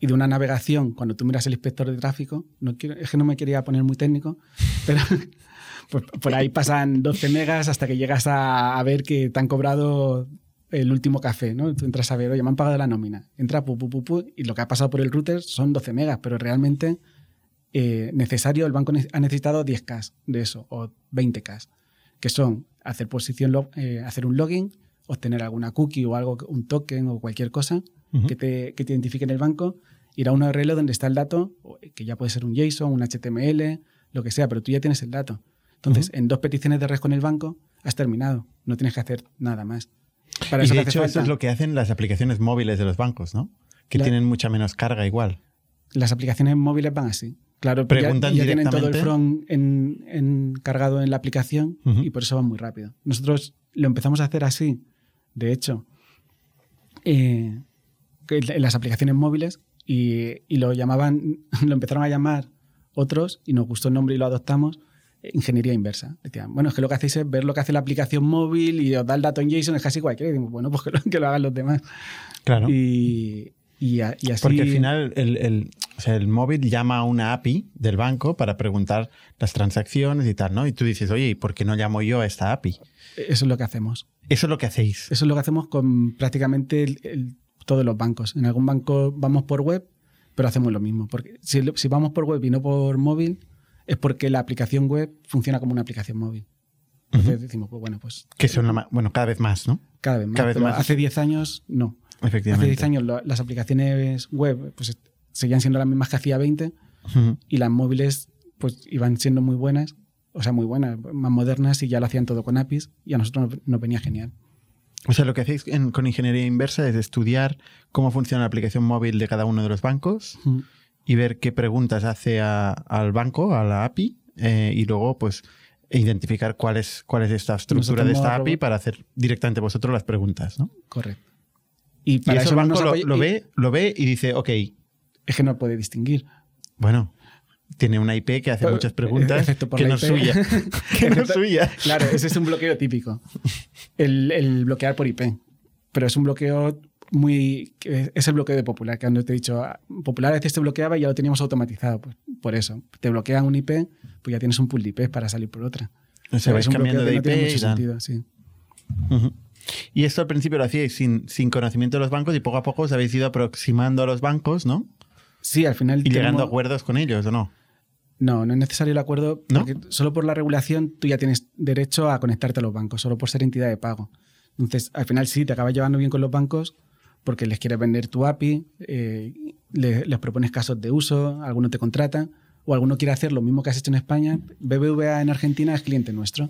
de una navegación, cuando tú miras el inspector de tráfico, es que no me quería poner muy técnico, pero por ahí pasan 12 megas hasta que llegas a, ver que te han cobrado el último café, ¿no? Tú entras a ver, oye, me han pagado la nómina. Entra, pu, y lo que ha pasado por el router son 12 megas, pero realmente eh, necesario, el banco ha necesitado 10K de eso, o 20K, que son hacer posición, log- eh, hacer un login, obtener alguna cookie o algo, un token o cualquier cosa que, te, que te identifique en el banco, ir a una URL donde está el dato, o- que ya puede ser un JSON, un HTML, lo que sea, pero tú ya tienes el dato. Entonces, en dos peticiones de red con el banco, has terminado. No tienes que hacer nada más. Para y eso de hecho, eso es lo que hacen las aplicaciones móviles de los bancos, ¿no? Que La- tienen mucha menos carga igual. las aplicaciones móviles van así. Claro, ya- Preguntan ya, tienen todo el directamente. front en, en- cargado en la aplicación y por eso van muy rápido. Nosotros lo empezamos a hacer así, de hecho, eh, en las aplicaciones móviles y, y lo llamaban, lo empezaron a llamar otros y nos gustó el nombre y lo adoptamos. Ingeniería inversa. Decían, bueno, es que lo que hacéis es ver lo que hace la aplicación móvil y os da el dato en JSON, es casi cualquiera. Y decimos, bueno, pues que lo, que lo hagan los demás. Claro. Y, y, a- y así. Porque al final el, el- o sea, el móvil llama a una API del banco para preguntar las transacciones y tal, ¿no? Y tú dices, oye, ¿y por qué no llamo yo a esta API? Eso es lo que hacemos. Eso es lo que hacéis. Eso es lo que hacemos con prácticamente el- todos los bancos. En algún banco vamos por web, pero hacemos lo mismo. Porque si, vamos por web y no por móvil, es porque la aplicación web funciona como una aplicación móvil. Entonces decimos, pues bueno, pues Que son la bueno, cada vez más, ¿no? cada vez más. cada vez Pero más. Hace 10 años, no. Hace Efectivamente. 10 años lo- las aplicaciones web pues, seguían siendo las mismas que hacía 20 Ujú. y las móviles pues iban siendo muy buenas, o sea, muy buenas, más modernas y ya lo hacían todo con APIs y a nosotros nos, nos venía genial. O sea, lo que hacéis en- con ingeniería inversa es estudiar cómo funciona la aplicación móvil de cada uno de los bancos y ver qué preguntas hace a- al banco, a la API, eh, y luego, pues, identificar cuál es, cuál es esta estructura de esta API para hacer directamente vosotros las preguntas, ¿no? Correcto. Y para eso eso el banco lo, lo ve, lo ve y dice, ok, Es que no puede distinguir. bueno, tiene una IP que hace Eh, muchas preguntas por que no IP. suya. que no es suya. Claro, ese es un bloqueo típico. El, el bloquear por IP. Pero es un bloqueo muy. Es el bloqueo de Popular, que cuando te he dicho, ah, Popular a veces te bloqueaba y ya lo teníamos automatizado. Pues, por eso. Te bloquean un IP, pues ya tienes un pool de IP para salir por otra. O sea, vais cambiando de que no tiene IP mucho sentido, sí. Ujú. Y esto al principio lo hacíais sin, sin conocimiento de los bancos y poco a poco os habéis ido aproximando a los bancos, ¿no? Sí, al final. Y llegando a acuerdos con ellos, ¿o no? No, no es necesario el acuerdo ¿No? porque solo por la regulación tú ya tienes derecho a conectarte a los bancos, solo por ser entidad de pago. Entonces, al final sí, te acabas llevando bien con los bancos porque les quieres vender tu API, eh, le- les propones casos de uso, alguno te contrata o alguno quiere hacer lo mismo que has hecho en España. BBVA en Argentina es cliente nuestro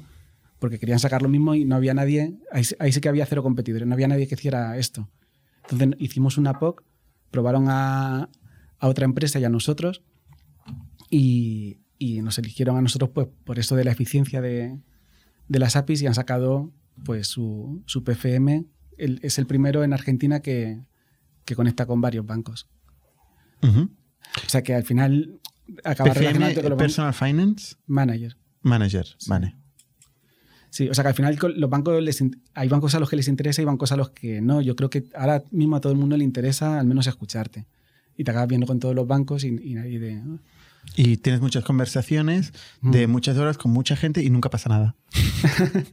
porque querían sacar lo mismo y no había nadie, ahí, sí- ahí sí que había cero competidores, no había nadie que hiciera esto. Entonces hicimos una POC, probaron a, a otra empresa y a nosotros y, y nos eligieron a nosotros pues, por esto de la eficiencia de, de las APIs y han sacado pues, su, su PFM. El- es el primero en Argentina que, que conecta con varios bancos. O sea que al final acaba PFM, relacionándote con los bancos. Personal Finance Manager. Manager. Vale. Sí, o sea que al final los bancos les hay bancos a los que les interesa y bancos a los que no. Yo creo que ahora mismo a todo el mundo le interesa al menos escucharte. Y te acabas viendo con todos los bancos y, y nadie de. ¿no? Y tienes muchas conversaciones de Mm. muchas horas con mucha gente y nunca pasa nada.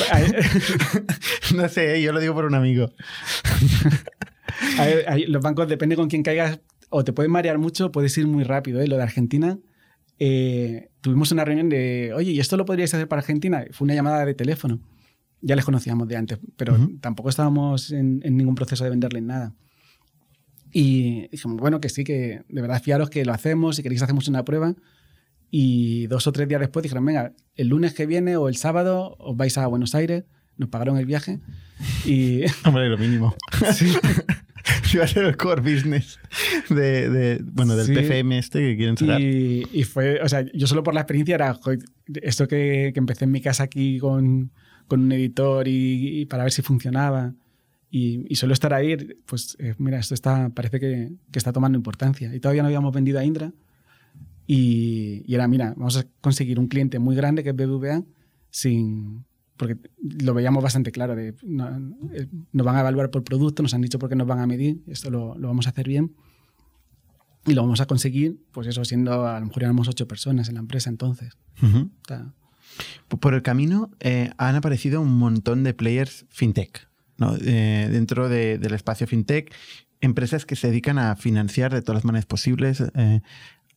no sé, yo lo digo por un amigo. A ver, los bancos, depende con quién caigas, o te pueden marear mucho, puedes ir muy rápido. ¿eh? Lo de Argentina, eh, tuvimos una reunión de, oye, ¿y esto lo podríais hacer para Argentina? Fue una llamada de teléfono. Ya les conocíamos de antes, pero tampoco estábamos en, en ningún proceso de venderles nada. Y dijimos, bueno, que sí, que de verdad fiaros que lo hacemos, si queréis hacemos una prueba. Y dos o tres días después dijeron, venga, el lunes que viene o el sábado os vais a Buenos Aires, nos pagaron el viaje. Y Hombre, lo mínimo. sí, Iba a ser el core business de, de- bueno, del Sí. PFM este que quieren sacar. Y, y fue, o sea, yo solo por la experiencia era, "Joder, esto que, que empecé en mi casa aquí con, con un editor y, y para ver si funcionaba. Y, y solo estar ahí, pues eh, mira, esto está, parece que, que está tomando importancia. Y todavía no habíamos vendido a Indra. Y, y era, mira, vamos a conseguir un cliente muy grande que es BBVA sin... Porque lo veíamos bastante claro, de, no- eh, nos van a evaluar por producto, nos han dicho por qué nos van a medir, esto lo, lo vamos a hacer bien. Y lo vamos a conseguir, pues eso, siendo, a lo mejor éramos ocho personas en la empresa entonces. Por el camino eh, han aparecido un montón de players fintech, ¿no? Eh, dentro de- del espacio fintech, empresas que se dedican a financiar de todas las maneras posibles eh,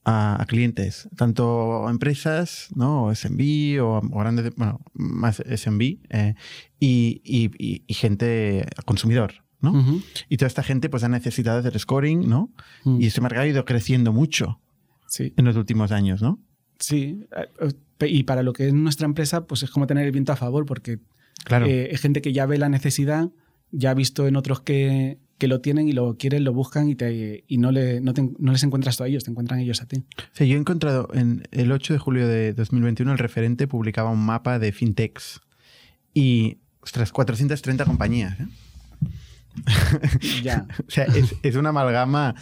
a, a clientes, tanto empresas, ¿no? O SMB o, o grandes, bueno, más SMB eh, y, y- y- y gente consumidor, ¿no? Y toda esta gente pues ha necesitado hacer scoring, ¿no? Mm. Y este mercado ha ido creciendo mucho Sí, en los últimos años, ¿no? sí. Eh, Y para lo que es nuestra empresa, pues es como tener el viento a favor, porque Claro. eh, es gente que ya ve la necesidad, ya ha visto en otros que, que lo tienen y lo quieren, lo buscan y, te, y no, le, no, te- no les encuentras tú a ellos, te encuentran ellos a ti. Sea, yo he encontrado en el 8 de julio de 2021 el referente publicaba un mapa de fintechs y, ostras, 430 compañías. ¿eh? Ya. O sea, es, es una amalgama.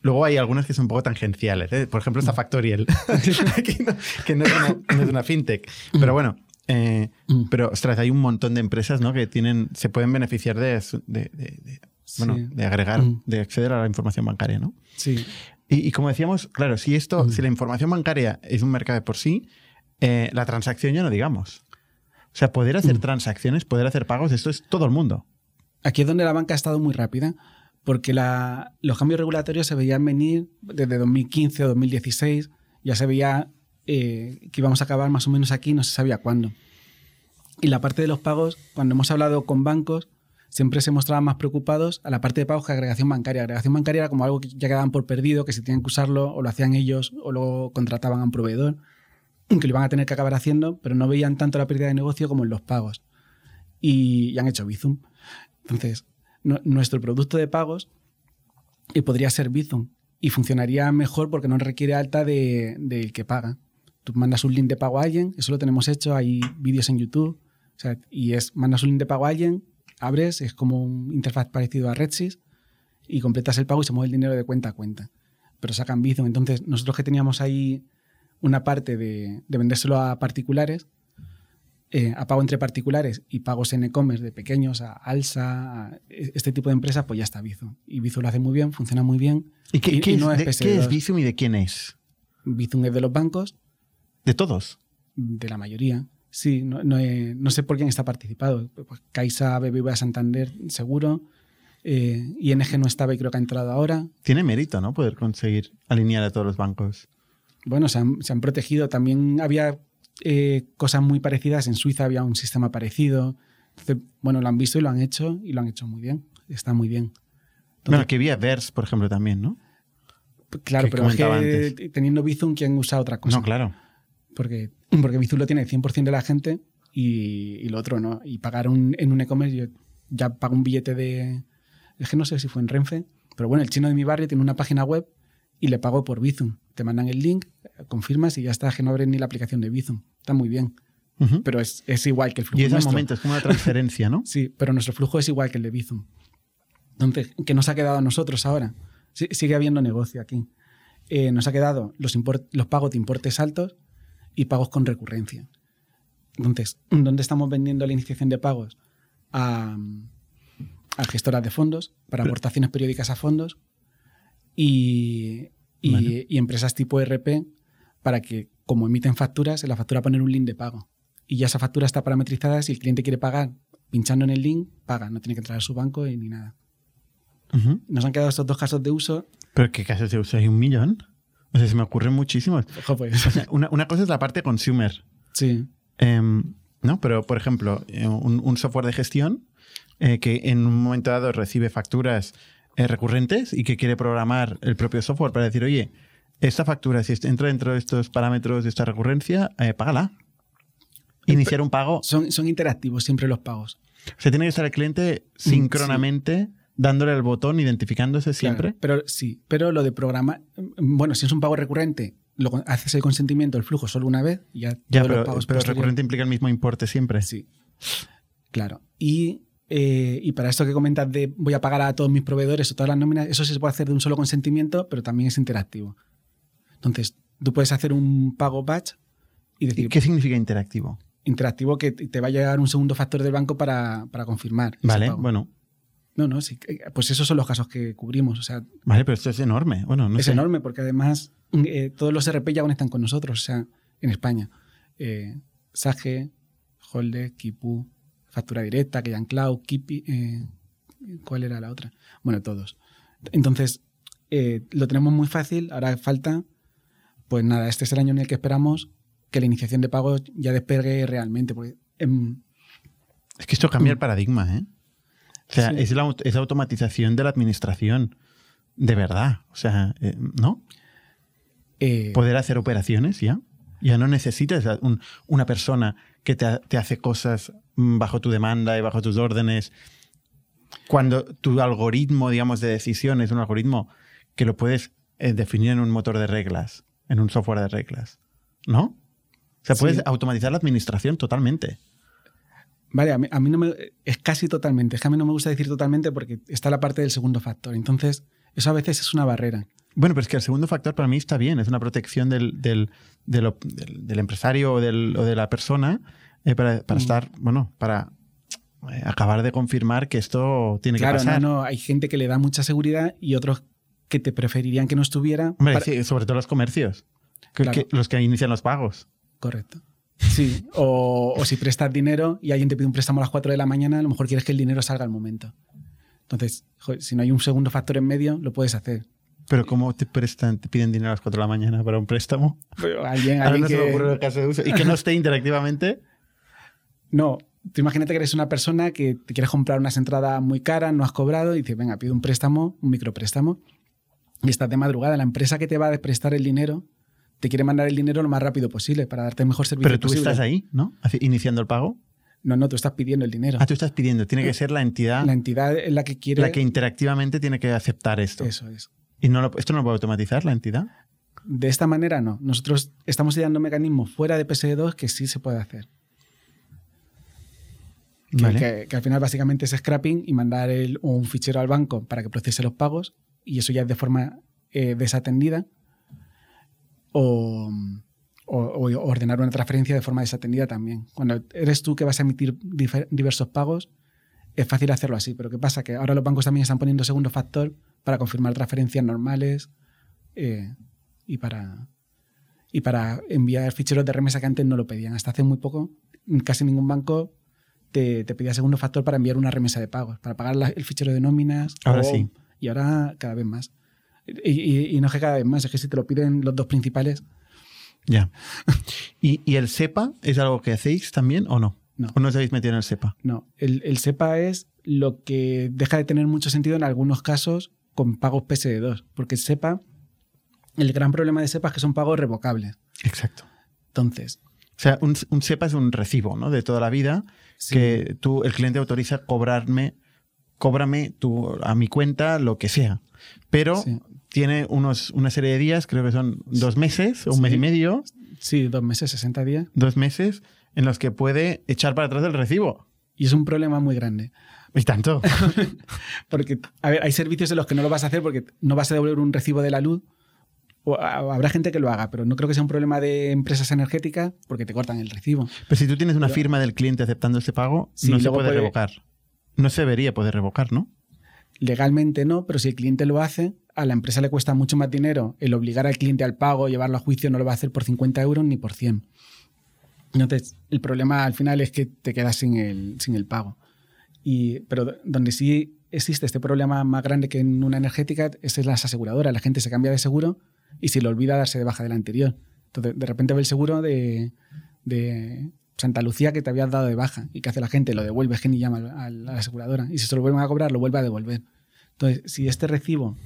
Luego hay algunas que son un poco tangenciales. ¿eh? Por ejemplo, esta Factorial, que, no, que no es una, no es una fintech. Pero bueno, eh, Mm. pero ostras, hay un montón de empresas ¿no? que tienen, se pueden beneficiar de, su- de- de- de- bueno, Sí. de agregar, Mm. de acceder a la información bancaria. ¿no? Sí. Y, y como decíamos, claro, si esto, Mm. si la información bancaria es un mercado de por sí, eh, la transacción ya no digamos. O sea, poder hacer Mm. transacciones, poder hacer pagos, esto es todo el mundo. Aquí es donde la banca ha estado muy rápida, porque la- los cambios regulatorios se veían venir desde 2015 o 2016, ya se veía eh, que íbamos a acabar más o menos aquí, no se sabía cuándo. Y la parte de los pagos, cuando hemos hablado con bancos, siempre se mostraban más preocupados a la parte de pagos que agregación bancaria. Agregación bancaria era como algo que ya quedaban por perdido, que si tenían que usarlo o lo hacían ellos o lo contrataban a un proveedor, que lo iban a tener que acabar haciendo, pero no veían tanto la pérdida de negocio como en los pagos. Y, y han hecho Bizum. Entonces, nuestro producto de pagos eh, podría ser Bizum y funcionaría mejor porque no requiere alta de- del que paga. Tú mandas un link de pago a alguien, eso lo tenemos hecho, hay vídeos en YouTube, o sea, y es mandas un link de pago a alguien, abres, es como un interfaz parecido a Redsys y completas el pago y se mueve el dinero de cuenta a cuenta. Pero sacan Bizum. Entonces, nosotros que teníamos ahí una parte de, de vendérselo a particulares, eh, a pago entre particulares y pagos en e-commerce de pequeños a Alsa, a este tipo de empresas, pues ya está Bizum. Y Bizum lo hace muy bien, funciona muy bien. ¿Y qué, Y- qué y es, no es de- PS2. qué es Bizum y de quién es? Bizum es de los bancos, De todos. de la mayoría. Sí, no, no, he- no sé por quién está participado. Pues Caixa, BBVA, Santander, seguro. Eh, ING no estaba y creo que ha entrado ahora. Tiene mérito, ¿no? Poder conseguir alinear a todos los bancos. Bueno, se han, se han protegido. También había eh, cosas muy parecidas. En Suiza había un sistema parecido. Entonces, bueno, lo han visto y lo han hecho y lo han hecho muy bien. Está muy bien. bueno, que había Vers, por ejemplo, también, ¿no? Claro, que pero es que teniendo Bizum, ¿quién usa otra cosa? No, claro. Porque, porque Bizum lo tiene el 100% de la gente y, y lo otro no. Y pagar un- en un e-commerce, yo ya pago un billete de. Es que no sé si fue en Renfe, pero bueno, el chino de mi barrio tiene una página web y le pago por Bizum. te mandan el link, confirmas y ya está, que no abres ni la aplicación de Bizum. Está muy bien. Pero es, es igual que el flujo Y es nuestro. momento, es como una transferencia, ¿no? Sí, pero nuestro flujo es igual que el de Bizum. Entonces, ¿qué nos ha quedado a nosotros ahora? Sigue habiendo negocio aquí. Eh, nos ha quedado los, los pagos de importes altos y pagos con recurrencia. Entonces, ¿dónde estamos vendiendo la iniciación de pagos? A, a gestoras de fondos, para Pero- aportaciones periódicas a fondos y, y- Vale. y empresas tipo RP para que, como emiten facturas, en la factura poner un link de pago. Y ya esa factura está parametrizada. Si el cliente quiere pagar pinchando en el link, paga. No tiene que entrar a su banco ni nada. Nos han quedado estos dos casos de uso. Pero ¿qué casos de uso hay? ¿Un millón? O sea, se me ocurren muchísimos. Ojo, pues. O sea, una, una cosa es la parte consumer. Sí. Em, ¿no? Pero, por ejemplo, eh, un, un software de gestión eh, que en un momento dado recibe facturas eh, recurrentes y que quiere programar el propio software para decir, oye, esta factura, si entra dentro de estos parámetros de esta recurrencia, págala. Iniciar un pago. Son, son interactivos siempre los pagos. O sea, tiene que estar el cliente síncronamente dándole el botón, identificándose siempre. Claro, pero sí, pero lo de programar. Bueno, si es un pago recurrente, lo, haces el consentimiento, el flujo solo una vez y ya. Ya, pero, pagos pero recurrente implica el mismo importe siempre. Sí. Claro. Y, eh, y para esto que comentas de voy a pagar a todos mis proveedores o todas las nóminas, eso sí se puede hacer de un solo consentimiento, pero también es interactivo. Entonces, tú puedes hacer un pago batch y decir, ¿Qué significa interactivo? interactivo que te va a llegar un segundo factor del banco para, para confirmar. Vale, bueno. No, no, sí. eh, Pues esos son los casos que cubrimos. O sea, Vale, pero esto es enorme. Bueno, no es sé. enorme porque además eh, todos los RP ya conectan con nosotros, o sea, en España. Eh, Sage, Holder, Kipu, Factura Directa, Keyan Cloud, Kipi, eh, ¿cuál era la otra? Bueno, todos. Entonces, eh, lo tenemos muy fácil, ahora falta, pues nada, este es el año en el que esperamos que la iniciación de pagos ya despegue realmente, porque em, Es que esto cambia el paradigma, ¿eh? O sea, Sí. es la es automatización de la administración. De verdad. O sea, eh, ¿no? eh, Poder hacer operaciones ya. Ya no necesitas un- una persona que te, te hace cosas bajo tu demanda y bajo tus órdenes. Cuando tu algoritmo, digamos, de decisión es un algoritmo que lo puedes eh, definir en un motor de reglas, en un software de reglas. ¿No? O sea, Sí. puedes automatizar la administración totalmente. Vale, a mí, a mí no me. Es casi totalmente. Es que a mí no me gusta decir totalmente porque está la parte del segundo factor. Entonces, eso a veces es una barrera. Bueno, pero es que el segundo factor para mí está bien, es una protección del, del, del- del empresario o, o de la persona eh, para, para Mm. estar, bueno, para eh, acabar de confirmar que esto tiene Claro, que pasar. no, no. Hay gente que le da mucha seguridad y otros que te preferirían que no estuviera. Hombre, para- sí, sobre todo los comercios, que- Claro. que- los que inician los pagos. Correcto. Sí. O, o si prestas dinero y alguien te pide un préstamo a las 4 de la mañana, a lo mejor quieres que el dinero salga al momento. Entonces, joder, si no hay un segundo factor en medio, lo puedes hacer. Pero ¿cómo te prestan, te piden dinero a las 4 de la mañana para un préstamo? Pero alguien, Ahora alguien no se me que- ocurre el caso de uso. Y que no esté interactivamente. No, tú imagínate que eres una persona que te quieres comprar unas entradas muy caras, no has cobrado y dices, venga, pido un préstamo, un micropréstamo, y estás de madrugada. La empresa que te va a prestar el dinero te quiere mandar el dinero lo más rápido posible para darte el mejor servicio Pero tú posible. estás ahí, ¿no? Iniciando el pago. No, no, tú estás pidiendo el dinero. Ah, tú estás pidiendo. Tiene que ser la entidad La entidad es la que quiere... la que interactivamente tiene que aceptar esto. Eso es. ¿Y no lo- esto no lo puede automatizar la entidad? De esta manera no. Nosotros estamos ideando mecanismos fuera de PSD2 que sí se puede hacer. Que, Vale. que- que al final básicamente es scrapping y mandar el- un fichero al banco para que procese los pagos y eso ya es de forma eh, desatendida o, o- o ordenar una transferencia de forma desatendida también. Cuando eres tú que vas a emitir diversos pagos es fácil hacerlo así, pero ¿qué pasa? Que ahora los bancos también están poniendo segundo factor para confirmar transferencias normales eh, y para y para enviar ficheros de remesa que antes no lo pedían. Hasta hace muy poco, casi ningún banco te, te pedía segundo factor para enviar una remesa de pagos, para pagar la- el fichero de nóminas. Ahora o- sí. Y ahora cada vez más. Y, y- y no es que cada vez más, es que si te lo piden los dos principales, Ya. ¿Y, y el SEPA es algo que hacéis también o no? No. ¿O no os habéis metido en el SEPA? no. El, el SEPA es lo que deja de tener mucho sentido en algunos casos con pagos PSD2, porque el SEPA, el gran problema de SEPA es que son pagos revocables. Exacto. Entonces, O sea, un, un SEPA es un recibo, ¿no? De toda la vida sí, que tú, el cliente autoriza cobrarme, cóbrame tú, a mi cuenta lo que sea. Pero Sí. Tiene unos, una serie de días, creo que son dos meses o un mes y medio, Sí, dos meses, 60 días. dos meses, en los que puede echar para atrás el recibo. Y es un problema muy grande. Y tanto. Porque, a ver, hay servicios en los que no lo vas a hacer porque no vas a devolver un recibo de la luz. O habrá gente que lo haga, pero no creo que sea un problema de empresas energéticas porque te cortan el recibo. Pero si tú tienes una Pero- firma del cliente aceptando ese pago, Sí, no se puede puede- revocar. No se debería poder revocar, ¿no? Legalmente no, pero si el cliente lo hace, a la empresa le cuesta mucho más dinero el obligar al cliente al pago, llevarlo a juicio, no lo va a hacer por 50 euros ni por 100. Entonces, el problema al final es que te quedas sin el, sin el pago. Y, pero donde sí existe este problema más grande que en una energética es en las aseguradoras. La gente se cambia de seguro y se le olvida darse de baja del anterior. Entonces, de repente ve el seguro de, de Santa Lucía que te habías dado de baja. ¿Y qué hace la gente? Lo devuelve, es que ni llama a la aseguradora. Y si se lo vuelven a cobrar, lo vuelve a devolver. Entonces, si este recibo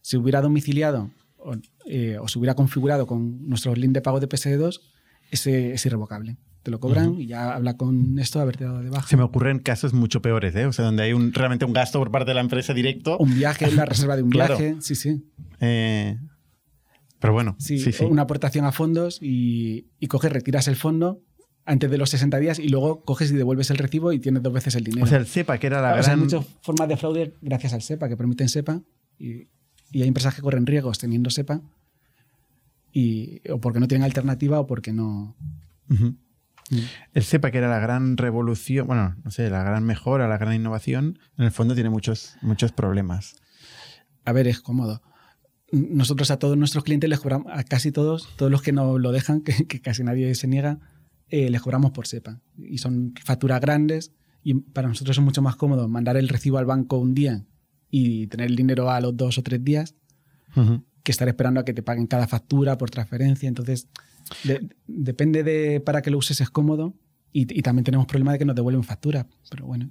se hubiera domiciliado o, eh, o se hubiera configurado con nuestros link de pago de PSD2, ese es irrevocable. Te lo cobran y ya habla con esto de haberte dado de baja. Se me ocurren casos mucho peores, ¿eh? O sea, donde hay un, realmente un gasto por parte de la empresa directo. Un viaje, la reserva de un Claro. viaje, sí, sí. Eh, pero bueno, Sí, sí, sí. una aportación a fondos y, y coges, retiras el fondo antes de los 60 días y luego coges y devuelves el recibo y tienes dos veces el dinero. O sea, el SEPA, que era la O sea, hay gran... muchas formas de fraude gracias al SEPA, que permiten SEPA y, y hay empresas que corren riesgos teniendo SEPA y, o porque no tienen alternativa o porque no... Mm. El SEPA, que era la gran revolución, bueno, no sé, la gran mejora, la gran innovación, en el fondo tiene muchos, muchos problemas. A ver, es cómodo. Nosotros a todos nuestros clientes les cobramos, a casi todos, todos los que no lo dejan, que, que casi nadie se niega, eh, les cobramos por SEPA. Y son facturas grandes y para nosotros es mucho más cómodo mandar el recibo al banco un día y tener el dinero a los dos o tres días Ujú. que estar esperando a que te paguen cada factura por transferencia. Entonces, de- depende de para qué lo uses, es cómodo. Y, y también tenemos problema de que nos devuelven factura. Pero bueno,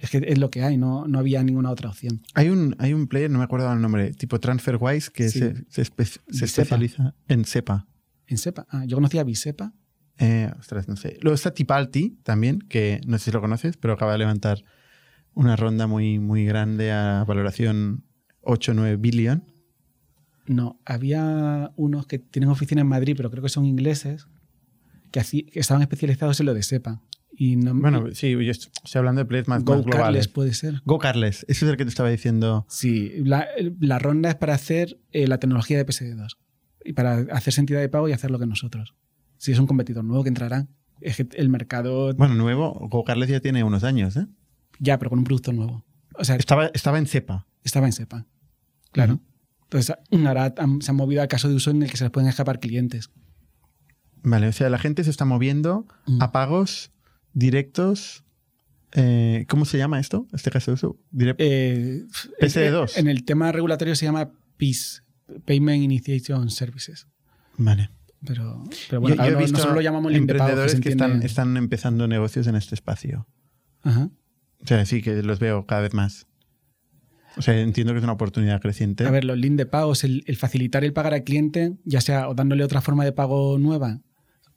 es que es lo que hay, no, no había ninguna otra opción. Hay un, hay un player, no me acuerdo el nombre, tipo TransferWise, que Sí. se, se espe- se especializa en SEPA. En SEPA. Ah, yo conocía Bisepa. Eh, ostras, no sé. Luego está Tipalti también, que no sé si lo conoces, pero acaba de levantar una ronda muy, muy grande a valoración 8-9 billion. No, había unos que tienen oficina en Madrid, pero creo que son ingleses, que, así, que estaban especializados en lo de SEPA. Y no, Bueno, sí, yo estoy hablando de players más, Go más globales. Carles puede ser. Go Carles, ese es el que te estaba diciendo. Sí, la, la ronda es para hacer eh, la tecnología de PSD2 y para hacer entidad de pago y hacer lo que nosotros. Si es un competidor nuevo que entrará, es que el mercado Bueno, nuevo, Go Carles ya tiene unos años, ¿eh? ya, pero con un producto nuevo. O sea, Estaba, estaba en SEPA. estaba en SEPA. Claro. Entonces, ahora han- se han movido al caso de uso en el que se les pueden escapar clientes. Vale, o sea, la gente se está moviendo Mm. a pagos directos. eh, ¿Cómo se llama esto? Este caso de uso. Direct- Eh, PSD2. En el tema regulatorio se llama PIS, Payment Initiation Services. Vale. Pero, pero bueno, yo, yo he no- visto nosotros lo llamamos emprendedores se que, están, están empezando negocios en este espacio. Ajá. O sea, sí que los veo cada vez más. O sea, entiendo que es una oportunidad creciente. A ver, los links de pago es el, el facilitar el pagar al cliente, ya sea o dándole otra forma de pago nueva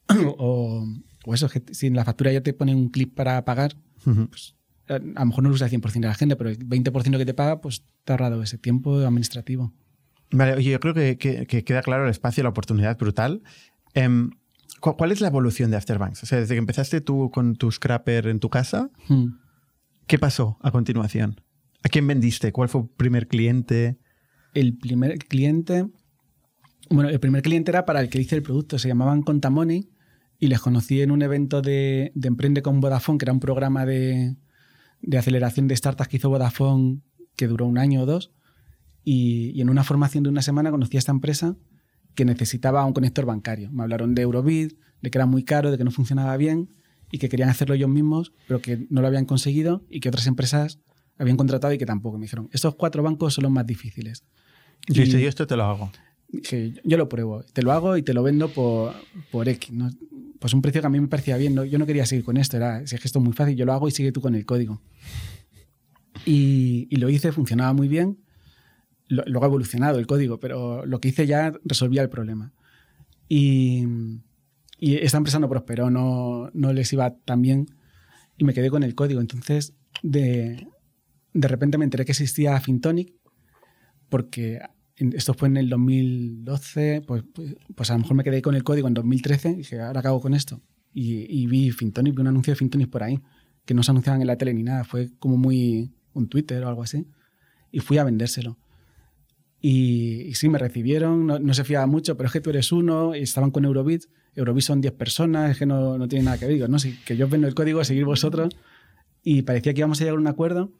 o, o eso, que si en la factura ya te ponen un clip para pagar, a a lo mejor no lo usa el 100% de la gente, pero el 20% que te paga, pues te ha ahorrado ese tiempo administrativo. Vale, oye, yo creo que, que- que queda claro el espacio, la oportunidad brutal. Em, ¿cu- ¿Cuál es la evolución de Afterbanks? O sea, desde que empezaste tú con tu scrapper en tu casa, Hmm. ¿qué pasó a continuación? ¿A quién vendiste? ¿Cuál fue el primer cliente? El primer cliente, bueno, el primer cliente era para el que hice el producto, se llamaban Contamoney y les conocí en un evento de, de Emprende con Vodafone, que era un programa de, de aceleración de startups que hizo Vodafone que duró un año o dos. Y, y en una formación de una semana conocí a esta empresa que necesitaba un conector bancario. Me hablaron de Eurobit, de que era muy caro, de que no funcionaba bien y que querían hacerlo ellos mismos, pero que no lo habían conseguido y que otras empresas habían contratado y que tampoco. Me dijeron, estos cuatro bancos son los más difíciles. Y- dije, yo esto te lo hago. Dije, yo lo pruebo, te lo hago y te lo vendo por, por X. ¿no? Pues un precio que a mí me parecía bien. ¿no? Yo no quería seguir con esto, era, si es que esto es muy fácil, yo lo hago y sigue tú con el código. Y, y lo hice, funcionaba muy bien. Luego ha evolucionado el código, pero lo que hice ya resolvía el problema. Y, y esta empresa no prosperó, no, no les iba tan bien y me quedé con el código. Entonces, de, de repente me enteré que existía Fintonic porque esto fue en el 2012, pues, pues, pues a lo mejor me quedé con el código en 2013 y dije, ahora acabo con esto. Y, y vi Fintonic, vi un anuncio de Fintonic por ahí, que no se anunciaban en la tele ni nada, fue como muy un Twitter o algo así. Y fui a vendérselo. Y, y sí, me recibieron, no, no se fiaba mucho, pero es que tú eres uno, y estaban con Eurobit, Eurobit son 10 personas, es que no, no tiene nada que ver. No, sí, que yo vendo el código, seguir vosotros. Y parecía que íbamos a llegar a un acuerdo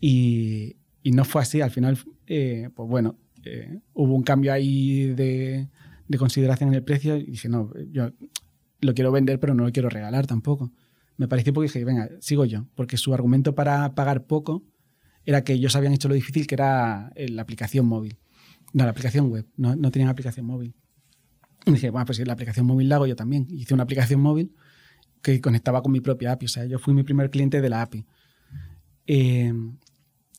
y, y no fue así. Al final, eh, pues bueno, eh, hubo un cambio ahí de, de consideración en el precio y dije, no, yo lo quiero vender, pero no lo quiero regalar tampoco. Me pareció porque dije, venga, sigo yo, porque su argumento para pagar poco era que ellos habían hecho lo difícil que era eh, la aplicación móvil. No, la aplicación web, no, no tenían aplicación móvil. Y dije, bueno, pues si la aplicación móvil la hago yo también. Hice una aplicación móvil que conectaba con mi propia API, o sea, yo fui mi primer cliente de la API. Eh,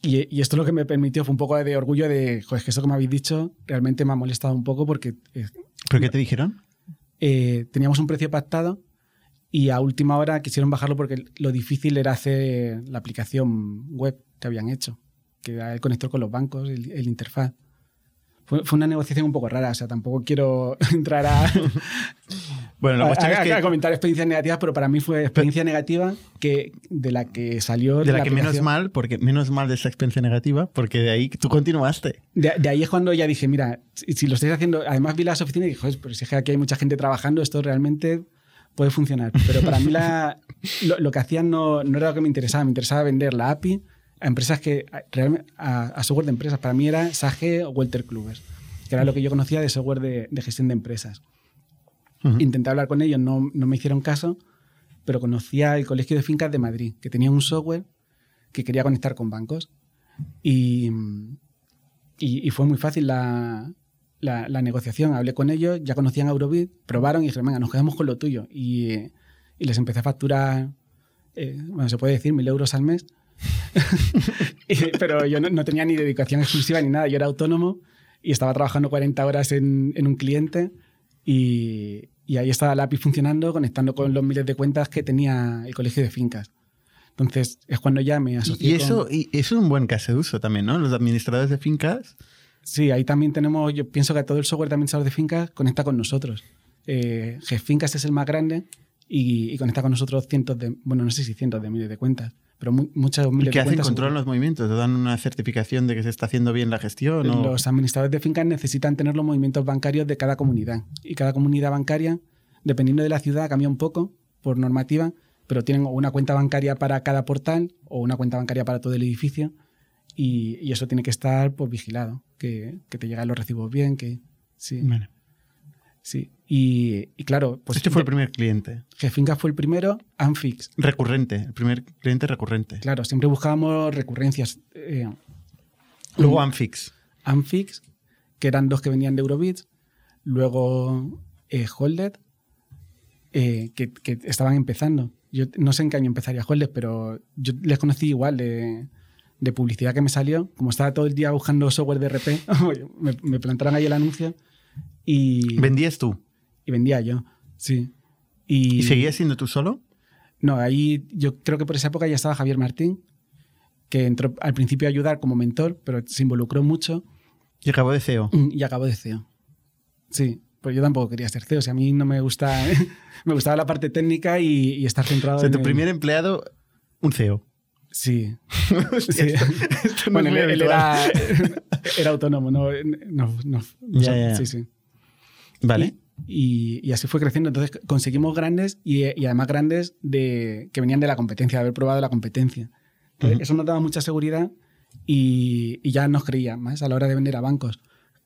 y, y esto lo que me permitió fue un poco de orgullo de, joder, es que eso que me habéis dicho realmente me ha molestado un poco porque eh, ¿Pero qué te dijeron? eh, teníamos un precio pactado y a última hora quisieron bajarlo porque lo difícil era hacer la aplicación web que habían hecho, que era el conector con los bancos, el, el interfaz. Fue, fue una negociación un poco rara, o sea, tampoco quiero entrar a, Bueno, la a- a- es a que comentar experiencias negativas, pero para mí fue experiencia negativa que, de la que salió de la que menos aplicación. mal, porque menos mal de esa experiencia negativa, porque de ahí tú continuaste. De, de ahí es cuando ya dije, mira, si, si lo estáis haciendo, además vi las oficinas y dije, joder, pero si es que aquí hay mucha gente trabajando, esto realmente puede funcionar. Pero para mí la- lo, lo que hacían no, no era lo que me interesaba, me interesaba vender la API a empresas que, a, realmente- a, software de empresas. Para mí era Sage o Walter Kluber, que era lo que yo conocía de software de, de gestión de empresas. Intenté hablar con ellos, no, no me hicieron caso, pero conocía el Colegio de Fincas de Madrid, que tenía un software que quería conectar con bancos. Y, y, y fue muy fácil la, la, la negociación. Hablé con ellos, ya conocían a Eurobit, probaron y dijeron, venga, nos quedamos con lo tuyo. Y, y les empecé a facturar, eh, bueno, se puede decir, mil euros al mes. Y- pero yo no, no tenía ni dedicación exclusiva ni nada, yo era autónomo y estaba trabajando 40 horas en, en un cliente y, y ahí estaba la API funcionando, conectando con los miles de cuentas que tenía el colegio de fincas. Entonces es cuando ya me asocié Y eso, con- y eso es un buen caso de uso también, ¿no? Los administradores de fincas. Sí, ahí también tenemos, yo pienso que todo el software de administrador de fincas conecta con nosotros. Eh, GFincas es el más grande y, y conecta con nosotros cientos de, bueno, no sé si cientos de miles de cuentas, pero mu- muchos ¿Y de hacen? ¿Controlan los movimientos? ¿O dan una certificación de que se está haciendo bien la gestión? o- Los administradores de fincas necesitan tener los movimientos bancarios de cada comunidad. Y cada comunidad bancaria, dependiendo de la ciudad, cambia un poco por normativa, pero tienen una cuenta bancaria para cada portal o una cuenta bancaria para todo el edificio. Y, y eso tiene que estar pues, vigilado, que, que te llegan los recibos bien, que sí. Vale. sí. Y, y claro, pues este fue el primer cliente. Gfinca fue el primero, Anfix. Recurrente. El primer cliente recurrente. Claro, siempre buscábamos recurrencias. Eh, Luego Amfix. Amfix, que eran dos que venían de Eurobits, luego eh, Holded, eh, que, que estaban empezando. Yo no sé en qué año empezaría Holded, pero yo les conocí igual de, de publicidad que me salió. Como estaba todo el día buscando software de RP, me, me plantaron ahí el anuncio y, ¿Vendías tú? Y vendía yo. Sí. Y, ¿Y seguías siendo tú solo? No, ahí yo creo que por esa época ya estaba Javier Martín, que entró al principio a ayudar como mentor, pero se involucró mucho Y acabó de CEO. y acabó de CEO. Sí, pues yo tampoco quería ser CEO. O sea, a mí no me gusta. me gustaba la parte técnica y, y estar centrado O sea, en. tu el- primer empleado, un CEO. Sí. Sí. esto- esto no bueno, él, era, era autónomo, no. no, no- Ya, ya, ya. Sí, sí. Vale. Y, y así fue creciendo. Entonces conseguimos grandes y, y además grandes de, que venían de la competencia, de haber probado la competencia. Entonces, Ujú. Eso nos daba mucha seguridad y, y ya nos creían más a la hora de vender a bancos.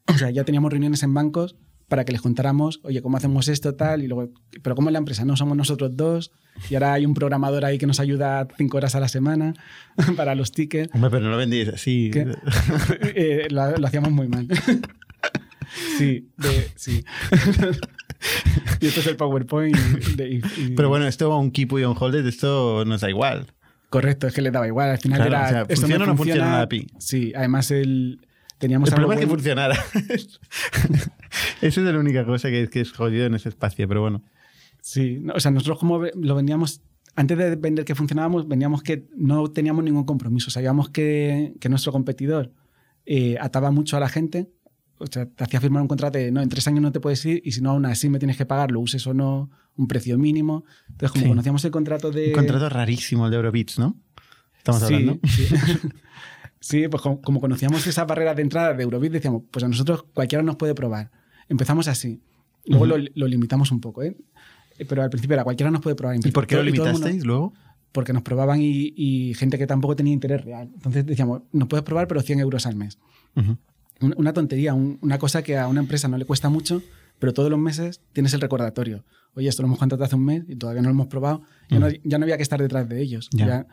O sea, ya teníamos reuniones en bancos para que les contáramos, oye, ¿cómo hacemos esto tal? Y luego, pero ¿cómo es la empresa? No somos nosotros dos. Y ahora hay un programador ahí que nos ayuda cinco horas a la semana para los tickets. Hombre, pero no lo vendías así. Eh, lo, lo hacíamos muy mal. Sí, de- sí. y esto es el PowerPoint. de- y- y- Pero bueno, esto a un Kipu y a un Holded, esto nos da igual. Correcto, es que le daba igual. Al final Claro, era. o sea, esto ¿funciona o no funciona la API? Sí, además el, teníamos El problema es que bueno- funcionara. Esa es la única cosa que es, que es jodido en ese espacio, pero bueno. Sí, no, o sea, nosotros como lo vendíamos, antes de vender que funcionábamos, vendíamos que no teníamos ningún compromiso. Sabíamos que, que nuestro competidor eh, ataba mucho a la gente o sea, te hacía firmar un contrato de, no, en tres años no te puedes ir y si no, aún así me tienes que pagar, lo uses o no, un precio mínimo. Entonces, como Sí. conocíamos el contrato de... Un contrato rarísimo el de Eurobits, ¿no? Estamos Sí, hablando. Sí, Sí, pues como, como conocíamos esa barrera de entrada de Eurobit, decíamos, pues a nosotros cualquiera nos puede probar. Empezamos así. Luego Ujú. lo, lo limitamos un poco, ¿eh? Pero al principio era cualquiera nos puede probar. ¿Y por qué lo el mundo- limitasteis luego? porque nos probaban y, y gente que tampoco tenía interés real. Entonces decíamos, nos puedes probar, pero 100 euros al mes. Ujú. Un- Una tontería, un- una cosa que a una empresa no le cuesta mucho, pero todos los meses tienes el recordatorio. Oye, esto lo hemos contratado hace un mes y todavía no lo hemos probado. Ya, no, ya no había que estar detrás de ellos. Ya. Ya-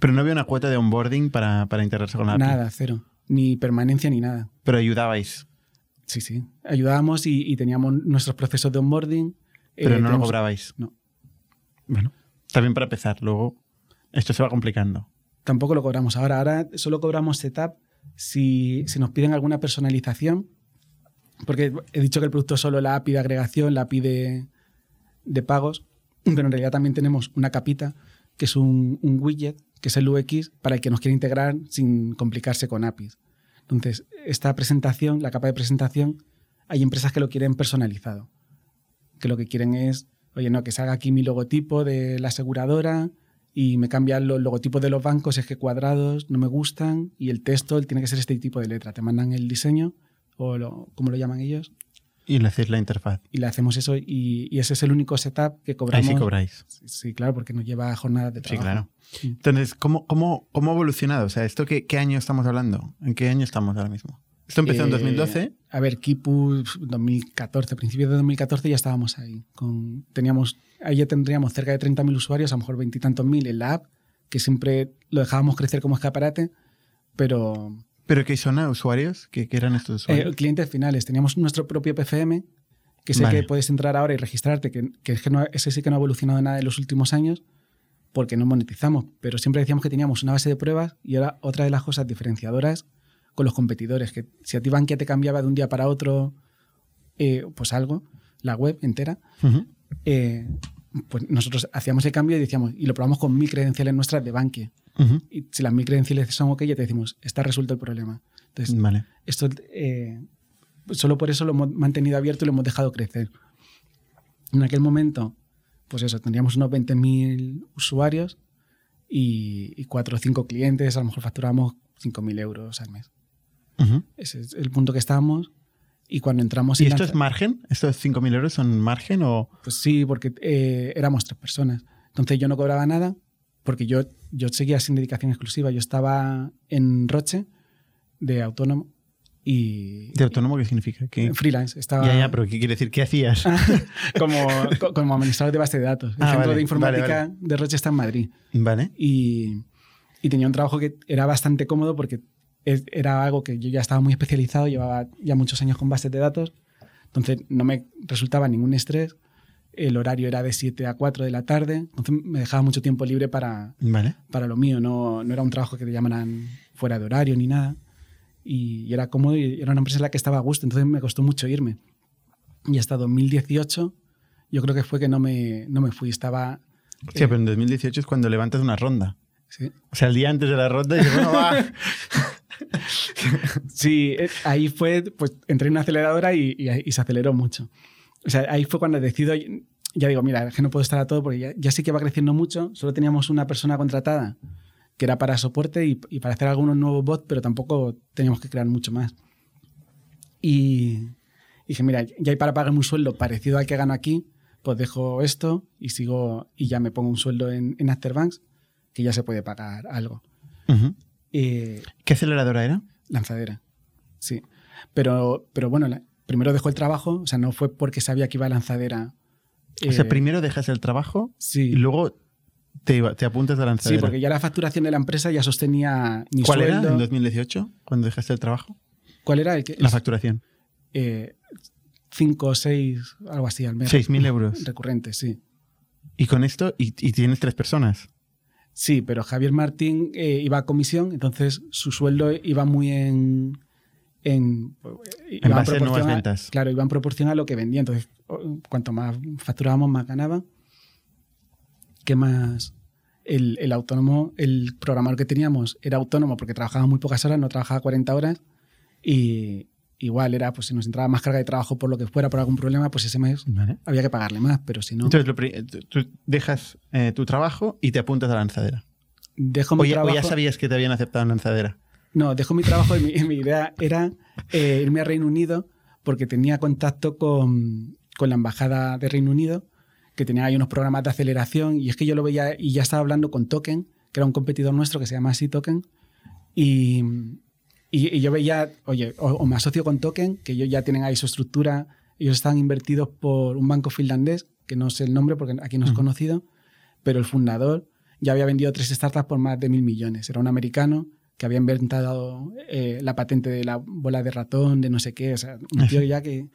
Pero no había una cuota de onboarding para, para integrarse con la API. nada, cero. Ni permanencia ni nada. Pero ayudabais. Sí, sí. Ayudábamos y, y teníamos nuestros procesos de onboarding. Pero Eh, no lo cobrabais. No. Bueno, también para empezar. Luego, esto se va complicando. Tampoco lo cobramos ahora. Ahora solo cobramos setup si, nos piden alguna personalización. Porque he dicho que el producto es solo la API de agregación, la API de, pagos, pero en realidad también tenemos una capita que es un, un widget, que es el UX, para el que nos quiere integrar sin complicarse con APIs. Entonces, esta presentación, la capa de presentación, hay empresas que lo quieren personalizado. Que lo que quieren es, oye, no, que salga aquí mi logotipo de la aseguradora y me cambian los logotipos de los bancos, es que cuadrados no me gustan y el texto tiene que ser este tipo de letra. Te mandan el diseño o lo, como lo llaman ellos Y le hacéis la interfaz. y le hacemos eso y, y ese es el único setup que Ahí cobramos. sí cobráis. Sí, sí, claro, porque nos lleva jornadas de Sí, trabajo. claro. Sí. Entonces, ¿cómo, cómo, cómo ha evolucionado? O sea, ¿esto qué, qué año estamos hablando? ¿En qué año estamos ahora mismo? Esto empezó en Eh, 2012. A ver, Kipu 2014, principios de 2014 ya estábamos ahí. Con, teníamos, ahí ya tendríamos cerca de 30.000 usuarios, a lo mejor veintitantos mil en la app, que siempre lo dejábamos crecer como escaparate, pero ¿Pero qué son usuarios? ¿Qué, qué eran estos eh, usuarios? clientes finales. Teníamos nuestro propio PFM, que el Vale. que puedes entrar ahora y registrarte, que, que es que no- ese sí que no ha evolucionado nada en los últimos años, porque no monetizamos, pero siempre decíamos que teníamos una base de pruebas y era otra de las cosas diferenciadoras con los competidores, que si a ti Bankia te cambiaba de un día para otro, eh, pues algo, la web entera, Ujú. eh, pues nosotros hacíamos el cambio y decíamos, y lo probamos con mil credenciales nuestras de. Ujú. Y si las mil credenciales son ok, ya te decimos, está resuelto el problema. Entonces, Vale. esto eh, solo por eso lo hemos mantenido abierto y lo hemos dejado crecer. En aquel momento, pues eso, tendríamos unos 20.000 usuarios y, y 4 o 5 clientes, a lo mejor facturamos 5.000 euros al mes. Ese es el punto que estábamos. Y cuando entramos ¿Y en esto lanza- es margen? ¿Estos 5.000 euros son margen o...? Pues sí, porque eh, éramos tres personas. Entonces yo no cobraba nada porque yo, yo seguía sin dedicación exclusiva. Yo estaba en Roche de autónomo y... ¿De autónomo qué significa? ¿Qué? Freelance. Estaba Ya, ya, pero ¿qué quiere decir? ¿Qué hacías? como, co- como administrador de base de datos. El Ah, centro vale, de informática vale, vale. de Roche está en Madrid. vale. Y, y tenía un trabajo que era bastante cómodo porque es- era algo que yo ya estaba muy especializado, llevaba ya muchos años con bases de datos, entonces no me resultaba ningún estrés. El horario era de 7 a 4 de la tarde, entonces me dejaba mucho tiempo libre para, Vale. para lo mío, no, no era un trabajo que te llamaran fuera de horario ni nada. Y, y era cómodo y era una empresa en la que estaba a gusto, entonces me costó mucho irme. Y hasta 2018 yo creo que fue que no me, no me fui, estaba... Hostia, eh, pero en 2018 es cuando levantas una ronda. sí. O sea, el día antes de la ronda dices, bueno, va. Sí, eh, ahí fue, pues entré en una aceleradora y, se aceleró mucho. O sea, ahí fue cuando decido, ya digo, mira, es que no puedo estar a todo porque ya, ya sí que va creciendo mucho, solo teníamos una persona contratada que era para soporte y, para hacer algunos nuevos bots, pero tampoco teníamos que crear mucho más. Y dije, mira, ya hay para pagarme un sueldo parecido al que gano aquí, pues dejo esto y sigo y ya me pongo un sueldo en, en Afterbanks, que ya se puede pagar algo. Ujú. Eh, ¿Qué aceleradora era? Lanzadera, sí. Pero, pero bueno, la- primero dejó el trabajo, o sea, no fue porque sabía que iba a lanzadera. O sea, eh, primero dejas el trabajo Sí, y luego te, apuntas a la sí, lanzadera. porque ya la facturación de la empresa ya sostenía mi ¿Cuál era en 2018 cuando dejaste el trabajo? ¿Cuál era? El que, La facturación. eh, cinco o seis, algo así al mes. 6.000 euros. Recurrente, sí. Y con esto, y, y tienes tres personas. Sí, pero Javier Martín eh, iba a comisión, entonces su sueldo iba muy en. En, iba En base a nuevas ventas. Claro, iba en proporción a lo que vendía. Entonces, o- cuanto más facturábamos, más ganaba. ¿Qué más? El, el autónomo, el programador que teníamos era autónomo porque trabajaba muy pocas horas, no trabajaba 40 horas. Y, igual era, pues si nos entraba más carga de trabajo por lo que fuera, por algún problema, pues ese mes Vale. había que pagarle más, pero si no, Entonces, lo pri- tú- dejas eh, tu trabajo y te apuntas a la lanzadera. dejo mi O ya, o trabajo. ya sabías que te habían aceptado en lanzadera. No, dejo mi trabajo y mi, mi idea era eh, irme a Reino Unido porque tenía contacto con, con la embajada de Reino Unido, que tenía ahí unos programas de aceleración y es que yo lo veía y ya estaba hablando con Token, que era un competidor nuestro que se llama así Token, y, y- y yo veía, oye, o, o me asocio con Token, que ellos ya tienen ahí su estructura, ellos están invertidos por un banco finlandés, que no sé el nombre porque aquí no es conocido, pero el fundador ya había vendido tres startups por más de mil millones. Era un americano que había inventado eh, la patente de la bola de ratón, de no sé qué. O sea, un tío ya que.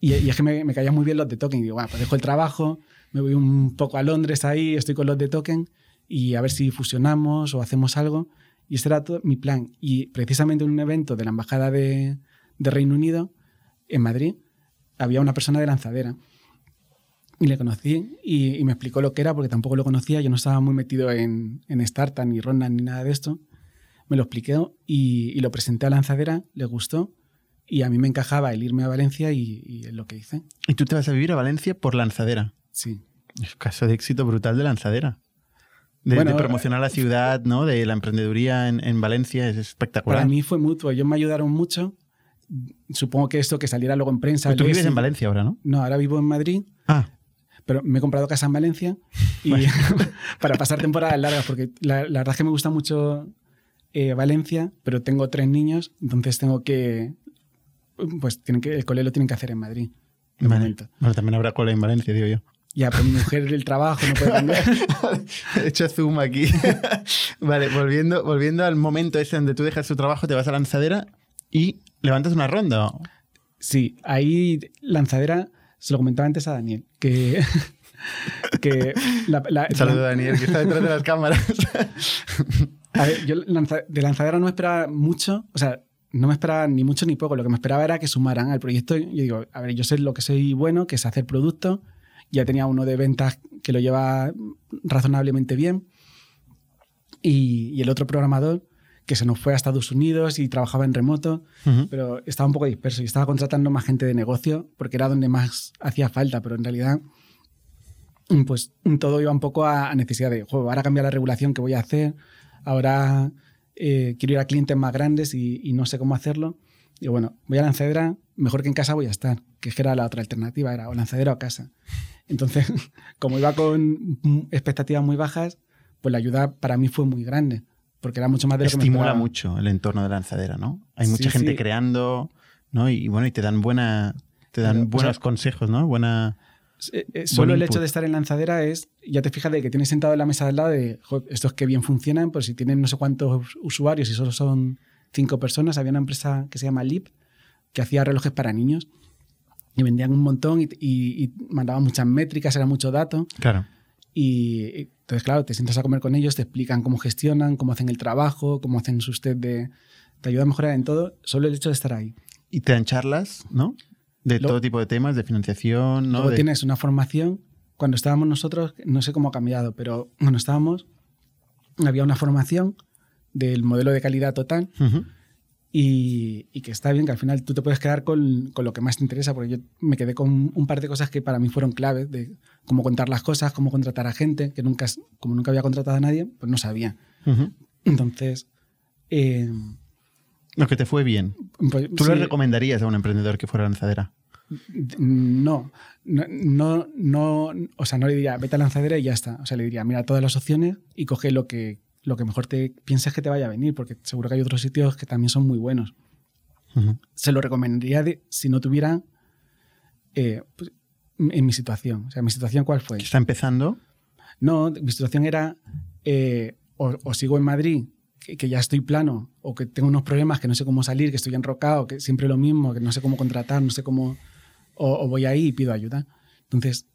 Y, y es que me, me caían muy bien los de Token. Y digo, bueno, pues dejo el trabajo, me voy un poco a Londres ahí, estoy con los de Token y a ver si fusionamos o hacemos algo. Y ese era todo mi plan. Y precisamente en un evento de la Embajada de, de Reino Unido, en Madrid, había una persona de lanzadera. Y le conocí y, y me explicó lo que era porque tampoco lo conocía. Yo no estaba muy metido en, en startup, ni ronda, ni nada de esto. Me lo expliqué y, y lo presenté a lanzadera, le gustó y a mí me encajaba el irme a Valencia y, y lo que hice. Y tú te vas a vivir a Valencia por lanzadera. Sí. Es caso de éxito brutal de lanzadera. De, Bueno, de promocionar la ciudad, ¿no? De la emprendeduría en, en Valencia es espectacular. Para mí fue mutuo, ellos me ayudaron mucho. Supongo que esto que saliera luego en prensa. Pues tú vives en Valencia ahora, ¿no? No, ahora vivo en Madrid, Ah, pero me he comprado casa en Valencia y para pasar temporadas largas, porque la, la verdad es que me gusta mucho eh, Valencia, pero tengo tres niños, entonces tengo que, pues tienen que, el cole lo tienen que hacer en Madrid. vale. Bueno, también habrá cola en Valencia, digo yo. Ya, pero mi mujer el trabajo no puede cambiar. He hecho zoom aquí. vale, volviendo, volviendo al momento ese donde tú dejas tu trabajo, te vas a lanzadera y levantas una ronda. Sí, ahí lanzadera, se lo comentaba antes a Daniel, que, que la, la- Un saludo a Daniel, que está detrás de las cámaras. A ver, yo lanza- de lanzadera no me esperaba mucho, o sea, no me esperaba ni mucho ni poco. Lo que me esperaba era que sumaran al proyecto. Yo digo, a ver, yo sé lo que soy bueno, que es hacer producto. Ya tenía uno de ventas que lo lleva razonablemente bien. Y, y el otro programador que se nos fue a Estados Unidos y trabajaba en remoto, pero estaba un poco disperso y estaba contratando más gente de negocio porque era donde más hacía falta, pero en realidad pues todo iba un poco a, a necesidad de, "Jo, ahora cambia la regulación que voy a hacer, ahora eh, quiero ir a clientes más grandes y, y no sé cómo hacerlo. Y bueno, voy a lanzadera, mejor que en casa voy a estar, que era la otra alternativa, era o lanzadera o casa. Entonces, como iba con expectativas muy bajas, pues la ayuda para mí fue muy grande, porque era mucho más de lo que me Estimula mucho el entorno de lanzadera, ¿no? Hay mucha Sí, gente sí. creando, ¿no? Y, bueno, y te dan buena, te dan Pero, o buenos sea, consejos, ¿no? Buena. Eh, eh, solo el hecho de estar en lanzadera es, ya te fijas de que tienes sentado en la mesa de al lado de, "Jo, estos que bien funcionan, pues si tienen no sé cuántos usuarios y solo son cinco personas, había una empresa que se llama Lip que hacía relojes para niños y vendían un montón y, y- y mandaban muchas métricas, era mucho dato. Claro. Y entonces, claro, te sientas a comer con ellos, te explican cómo gestionan, cómo hacen el trabajo, cómo hacen sus test de... Te ayuda a mejorar en todo, solo el hecho de estar ahí. Y te dan charlas, ¿no? De Lo- todo tipo de temas, de financiación, ¿no? Luego De- tienes una formación. Cuando estábamos nosotros, no sé cómo ha cambiado, pero cuando estábamos, había una formación del modelo de calidad total Ujú. Y, y que está bien, que al final tú te puedes quedar con, con lo que más te interesa, porque yo me quedé con un par de cosas que para mí fueron claves, de cómo contar las cosas, cómo contratar a gente, que nunca, como nunca había contratado a nadie, pues no sabía. Entonces, eh, Lo que te fue bien. pues, ¿Tú le recomendarías a un emprendedor que fuera lanzadera? No, no, no, no, o sea, no le diría, vete a lanzadera y ya está. O sea, le diría, mira todas las opciones y coge lo que, lo que mejor te pienses que te vaya a venir, porque seguro que hay otros sitios que también son muy buenos. Se lo recomendaría de- si no tuviera eh, pues, en mi situación. O sea, mi situación, ¿cuál fue? Está empezando. No, mi situación era eh, o, o sigo en Madrid, que, que ya estoy plano, o que tengo unos problemas que no sé cómo salir, que estoy enrocado, que siempre lo mismo, que no sé cómo contratar, no sé cómo... O, o voy ahí y pido ayuda. Entonces,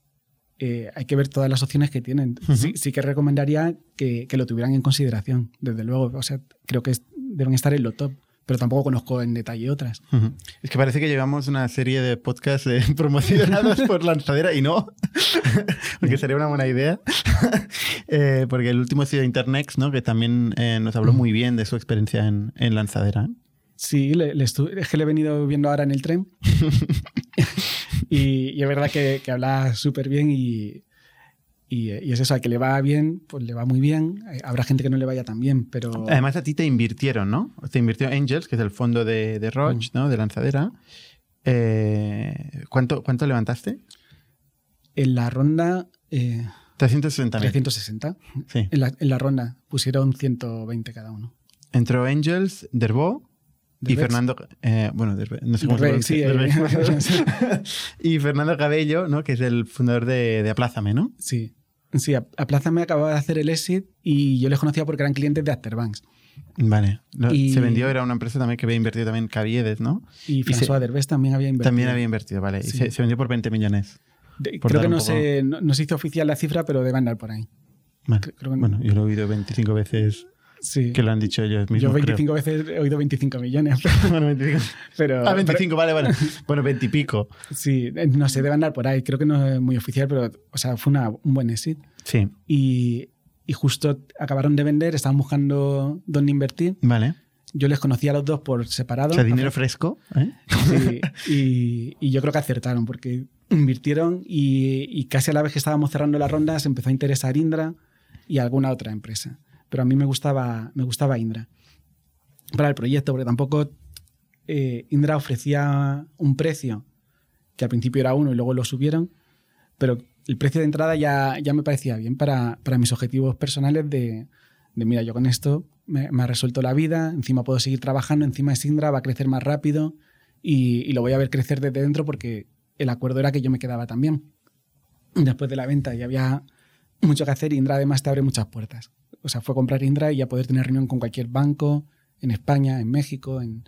eh, hay que ver todas las opciones que tienen. sí, sí que recomendaría que, que lo tuvieran en consideración, desde luego. O sea, creo que es- deben estar en lo top, pero tampoco conozco en detalle otras. Ujú. Es que parece que llevamos una serie de podcasts eh, promocionados por lanzadera y no, porque sería una buena idea. Eh, porque el último ha sido Internex, ¿no? que también eh, nos habló muy bien de su experiencia en, en lanzadera. Sí, le, le es que le he venido viendo ahora en el tren. Y, y es verdad que, que habla súper bien y, y, y es eso, a que le va bien, pues le va muy bien. Eh, Habrá gente que no le vaya tan bien, pero Además, a ti te invirtieron, ¿no? Te invirtió Angels, que es el fondo de, de Roche, ¿no? De lanzadera. Eh, ¿cuánto, ¿Cuánto levantaste? en la ronda eh, 360 mil. 360. Sí. En la, en la ronda pusieron 120 cada uno. Entró Angels, Derbo y. Fernando. eh, bueno, no sé cómo se Derbez, sí, pronuncia. Derbez. y Fernando Cabello, ¿no? Que es el fundador de, de Aplázame, ¿no? Sí. Sí, a, a Plaza me acababa de hacer el exit y yo les conocía porque eran clientes de Afterbanks. Vale. Y- Se vendió, era una empresa también que había invertido también Caviedes, ¿no? Y François Derbez también había invertido. También había invertido, vale. Y se, se vendió por 20 millones. De- por creo que no, poco- se, no, no se hizo oficial la cifra, pero debe andar por ahí. Vale. Creo- creo que- Bueno, yo lo he oído 25 veces Sí. que lo han dicho ellos mismos. Yo creo. 25 veces he oído 25 millones. bueno, 25. Pero, Ah, 25, vale, vale. Bueno, 20 y pico. pero- sí, no sé, debe andar por ahí. Creo que no es muy oficial, pero o sea, fue una- un buen exit. Sí, Y, y justo acabaron de vender, estaban buscando dónde invertir. vale. Yo les conocía a los dos por separado. O sea, dinero fresco. ¿eh? Sí, y, y yo creo que acertaron porque invirtieron y, y casi a la vez que estábamos cerrando la ronda se empezó a interesar Indra y alguna otra empresa. Pero a mí me gustaba, me gustaba Indra para el proyecto porque tampoco eh, Indra ofrecía un precio que al principio era uno y luego lo subieron, pero el precio de entrada ya, ya me parecía bien para, para mis objetivos personales de, de, mira, yo con esto me, ha resuelto la vida, encima puedo seguir trabajando, encima es Indra, va a crecer más rápido y, y lo voy a ver crecer desde dentro porque el acuerdo era que yo me quedaba también después de la venta y había mucho que hacer y Indra además te abre muchas puertas. O sea, fue comprar Indra y ya poder tener reunión con cualquier banco en España, en México, en,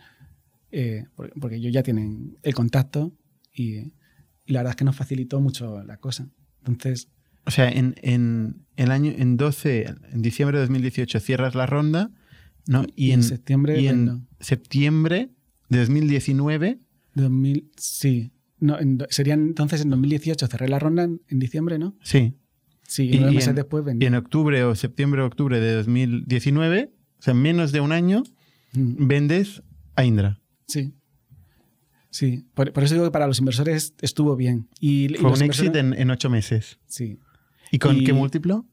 eh, porque, ellos ya tienen el contacto y, y la verdad es que nos facilitó mucho la cosa. Entonces, O sea, en, en el año, en 12, en diciembre de 2018 cierras la ronda, ¿no? Y en, septiembre y en vendo. septiembre de 2019, 2000, sí. No, en sería entonces en 2018 cerré la ronda en, en diciembre, ¿no? sí. Sí, Y- nueve meses en- después vendí. Y en octubre o septiembre o octubre de 2019, o sea, en menos de un año, Mm, vendes a Indra. Sí. Sí, por, por eso digo que para los inversores estuvo bien. Y, Fue un inversores- en, en ocho meses. Sí. ¿Y con Y- qué múltiplo?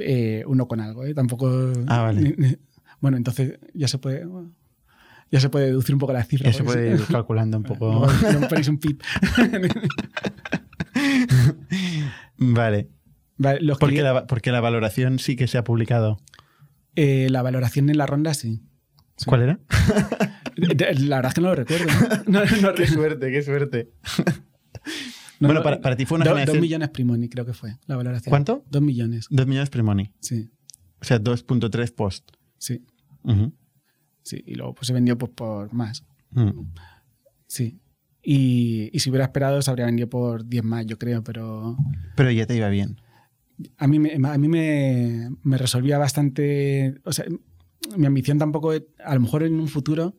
Eh, uno con algo, ¿eh? Tampoco. Ah, vale. ni- ni- bueno, entonces ya se puede. Ya se puede deducir un poco la cifra. Ya se puede ir calculando un poco. Luego ponéis un pip. Vale. Vale, los Porque clientes- la, porque la valoración sí que se ha publicado. eh, la valoración en la ronda, sí. Sí. ¿Cuál era? La verdad es que no lo recuerdo. No, no qué suerte, qué suerte. No, bueno, no, para, para ti fue una do- generación... Dos millones Primoni, creo que fue la valoración. ¿Cuánto? Dos millones, Dos millones pre-money. sí. O sea, 2.3 post. Sí, sí. Y luego pues, se vendió pues, por más. Mm. Sí. Y, y si hubiera esperado, se habría vendido por 10 más, yo creo, pero Pero ya te iba bien. A mí, me, a mí me, me resolvía bastante. O sea, mi ambición tampoco, es- a lo mejor en un futuro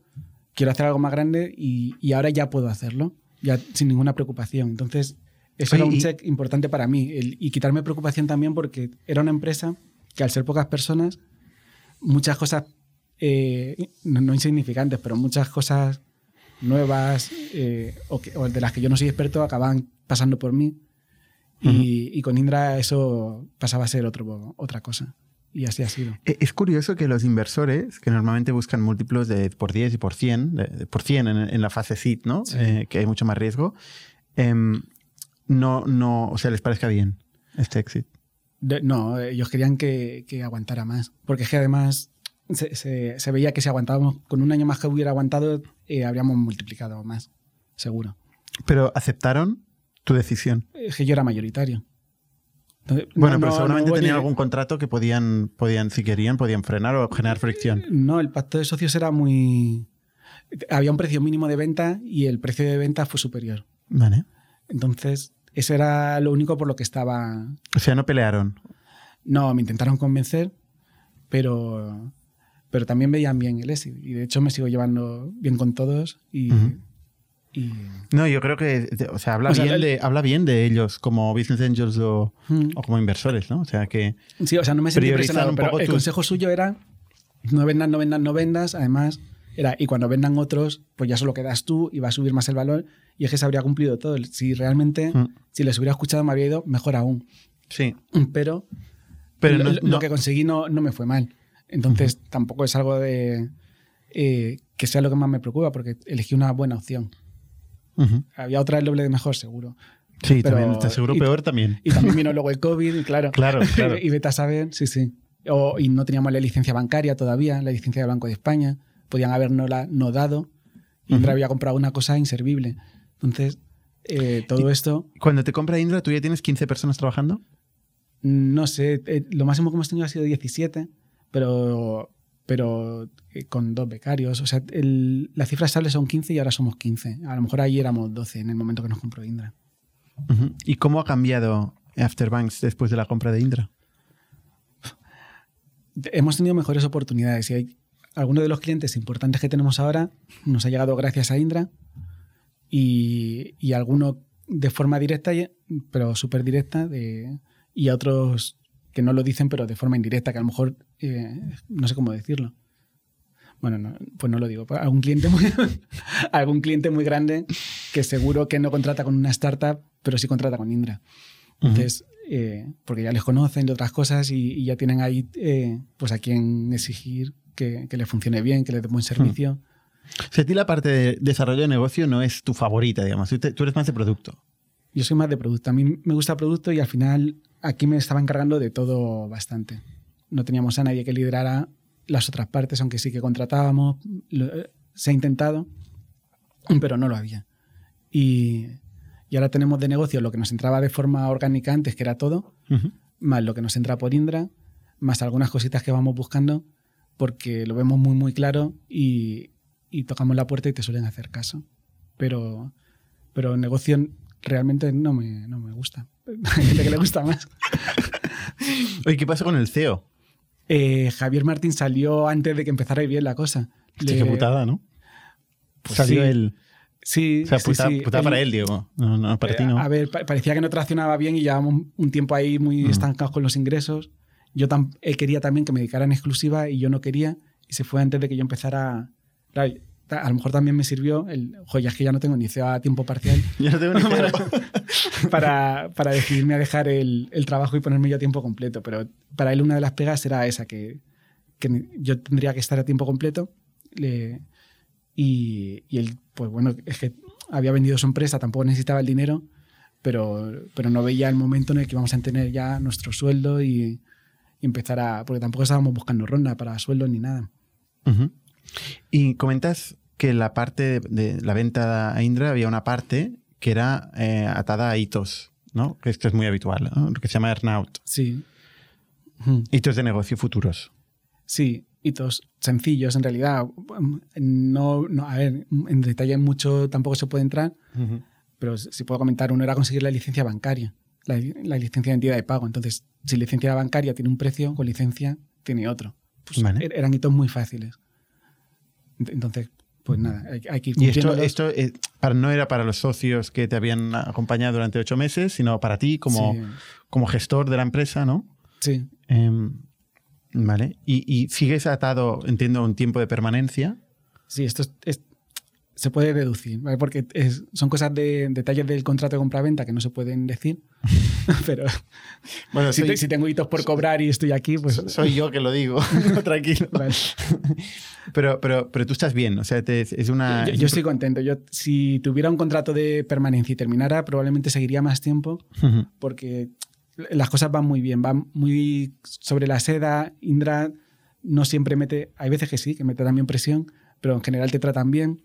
quiero hacer algo más grande y, y ahora ya puedo hacerlo, ya sin ninguna preocupación. Entonces, eso Oye, era un check importante para mí el- y quitarme preocupación también porque era una empresa que al ser pocas personas, muchas cosas, eh, no, no insignificantes, pero muchas cosas nuevas eh, o, que- o de las que yo no soy experto acababan pasando por mí. Y, y con Indra eso pasaba a ser otro, otra cosa. Y así ha sido. E- Es curioso que los inversores, que normalmente buscan múltiplos de por 10 y por 100, de- de por 100 en, en la fase seed, ¿no? Sí. Eh, que hay mucho más riesgo, em, no, no, o sea, les parezca bien este exit. De- no, ellos querían que, que aguantara más. Porque es que además se, se- se veía que si aguantábamos, con un año más que hubiera aguantado, eh, habríamos multiplicado más, seguro. Pero aceptaron tu decisión. Es que yo era mayoritario. Entonces, Bueno, no- pero seguramente no tenían algún contrato que podían, podían, si querían, podían frenar o generar fricción. No, el pacto de socios era muy... Había un precio mínimo de venta y el precio de venta fue superior. Vale. Entonces, eso era lo único por lo que estaba... O sea, no pelearon. No, me intentaron convencer, pero, pero también veían bien el exit. Y de hecho me sigo llevando bien con todos y... y- No, yo creo que, o sea, habla, O sea, bien, el- de, habla bien de ellos como business angels o, Mm. o como inversores, ¿no? O sea, que Sí, o sea, no me sentí presionado, un pero el consejo suyo era no vendas, no vendas, no vendas. Además, Era, y cuando vendan otros, pues ya solo quedas tú y va a subir más el valor y es que se habría cumplido todo. Si realmente, Mm. si les hubiera escuchado me habría ido mejor aún. Sí. Pero, Pero lo, no, lo no- que conseguí no, no me fue mal. Entonces tampoco es algo de eh, que sea lo que más me preocupa porque elegí una buena opción. Había otra el doble de mejor, seguro. Sí, Pero- también. Te seguro y- peor también. Y también vino luego el COVID, claro. Claro, claro. y vete a saber, sí, sí. O- y no teníamos la licencia bancaria todavía, la licencia del Banco de España. Podían habernos la no dado. Indra había comprado una cosa inservible. Entonces, eh, todo esto, Cuando te compra Indra, ¿tú ya tienes 15 personas trabajando? no sé, eh, lo máximo que hemos tenido ha sido 17, pero, pero eh, con dos becarios. O sea, el- la cifra estable son 15 y ahora somos 15. A lo mejor ahí éramos 12 en el momento que nos compró Indra. ¿Y cómo ha cambiado Afterbanks después de la compra de Indra? hemos tenido mejores oportunidades y hay algunos de los clientes importantes que tenemos ahora nos ha llegado gracias a Indra y, y alguno de forma directa, pero súper directa, de, y a otros que no lo dicen, pero de forma indirecta, que a lo mejor eh, no sé cómo decirlo. Bueno, no, pues no lo digo. Algún cliente, muy, algún cliente muy grande que seguro que no contrata con una startup, pero sí contrata con Indra. Entonces, eh, porque ya les conocen de otras cosas y, y ya tienen ahí eh, pues a quien exigir que, que les funcione bien, que les dé buen servicio. O sea, a ti la parte de desarrollo de negocio no es tu favorita, digamos. Tú, te- tú eres más de producto. Yo soy más de producto. A mí me gusta producto y al final aquí me estaba encargando de todo bastante. No teníamos a nadie que liderara las otras partes, aunque sí que contratábamos. Lo- eh, se ha intentado, pero no lo había. Y, y ahora tenemos de negocio lo que nos entraba de forma orgánica antes, que era todo, más lo que nos entra por Indra, más algunas cositas que vamos buscando, porque lo vemos muy, muy claro y, y tocamos la puerta y te suelen hacer caso. Pero, pero negocio realmente no me, no me gusta. Hay gente que le gusta más. Oye, ¿qué pasa con el CEO? Eh, Javier Martín salió antes de que empezara bien la cosa. Le- qué putada, ¿no? Pues Salió sí. él. Sí, O sea, sí, sí. para él, Diego. No, no, para ti Eh, no. A ver, pa- parecía que no traccionaba bien y llevábamos un tiempo ahí muy Mm. estancados con los ingresos. Yo tam- él quería también que me dedicara en exclusiva y yo no quería. Y se fue antes de que yo empezara. Claro, a lo mejor también me sirvió el. Es que ya no tengo ni CEO a tiempo parcial no tengo para, para decidirme a dejar el, el trabajo y ponerme yo a tiempo completo. Pero para él una de las pegas era esa, que, que yo tendría que estar a tiempo completo. Le- y, y él, pues bueno, es que había vendido su empresa, tampoco necesitaba el dinero, pero, pero no veía el momento en el que íbamos a tener ya nuestro sueldo y, y empezar a... Porque tampoco estábamos buscando ronda para sueldo ni nada. Y comentas que la parte de la venta a Indra había una parte que era eh, atada a hitos, ¿no? Que esto es muy habitual, ¿no? Lo que se llama earnout. Sí. Hitos de negocio futuros. Sí, hitos sencillos en realidad. No, no, a ver, en detalle mucho tampoco se puede entrar, pero si puedo comentar, uno era conseguir la licencia bancaria, la, la licencia de entidad de pago. Entonces, si licencia bancaria tiene un precio, con licencia tiene otro. Pues Vale. er- eran hitos muy fáciles. Ent- Entonces, pues nada, hay, hay que ir Y esto, esto eh, para, no era para los socios que te habían acompañado durante ocho meses, sino para ti como, Sí, como gestor de la empresa, ¿no? sí. Em, vale. Y, y sigues atado, entiendo, a un tiempo de permanencia. Sí, esto es- es- se puede deducir, ¿vale? porque es- son cosas de detalles del contrato de compraventa que no se pueden decir. Pero Bueno, si, soy, te- si tengo hitos por cobrar y estoy aquí, pues. soy yo que lo digo, tranquilo. Vale. Pero, pero, pero tú estás bien, o sea, te- es una... Yo, yo estoy contento. Yo, si tuviera un contrato de permanencia y terminara, probablemente seguiría más tiempo porque las cosas van muy bien, van muy sobre la seda. Indra no siempre mete, hay veces que sí, que mete también presión, pero en general te tratan bien.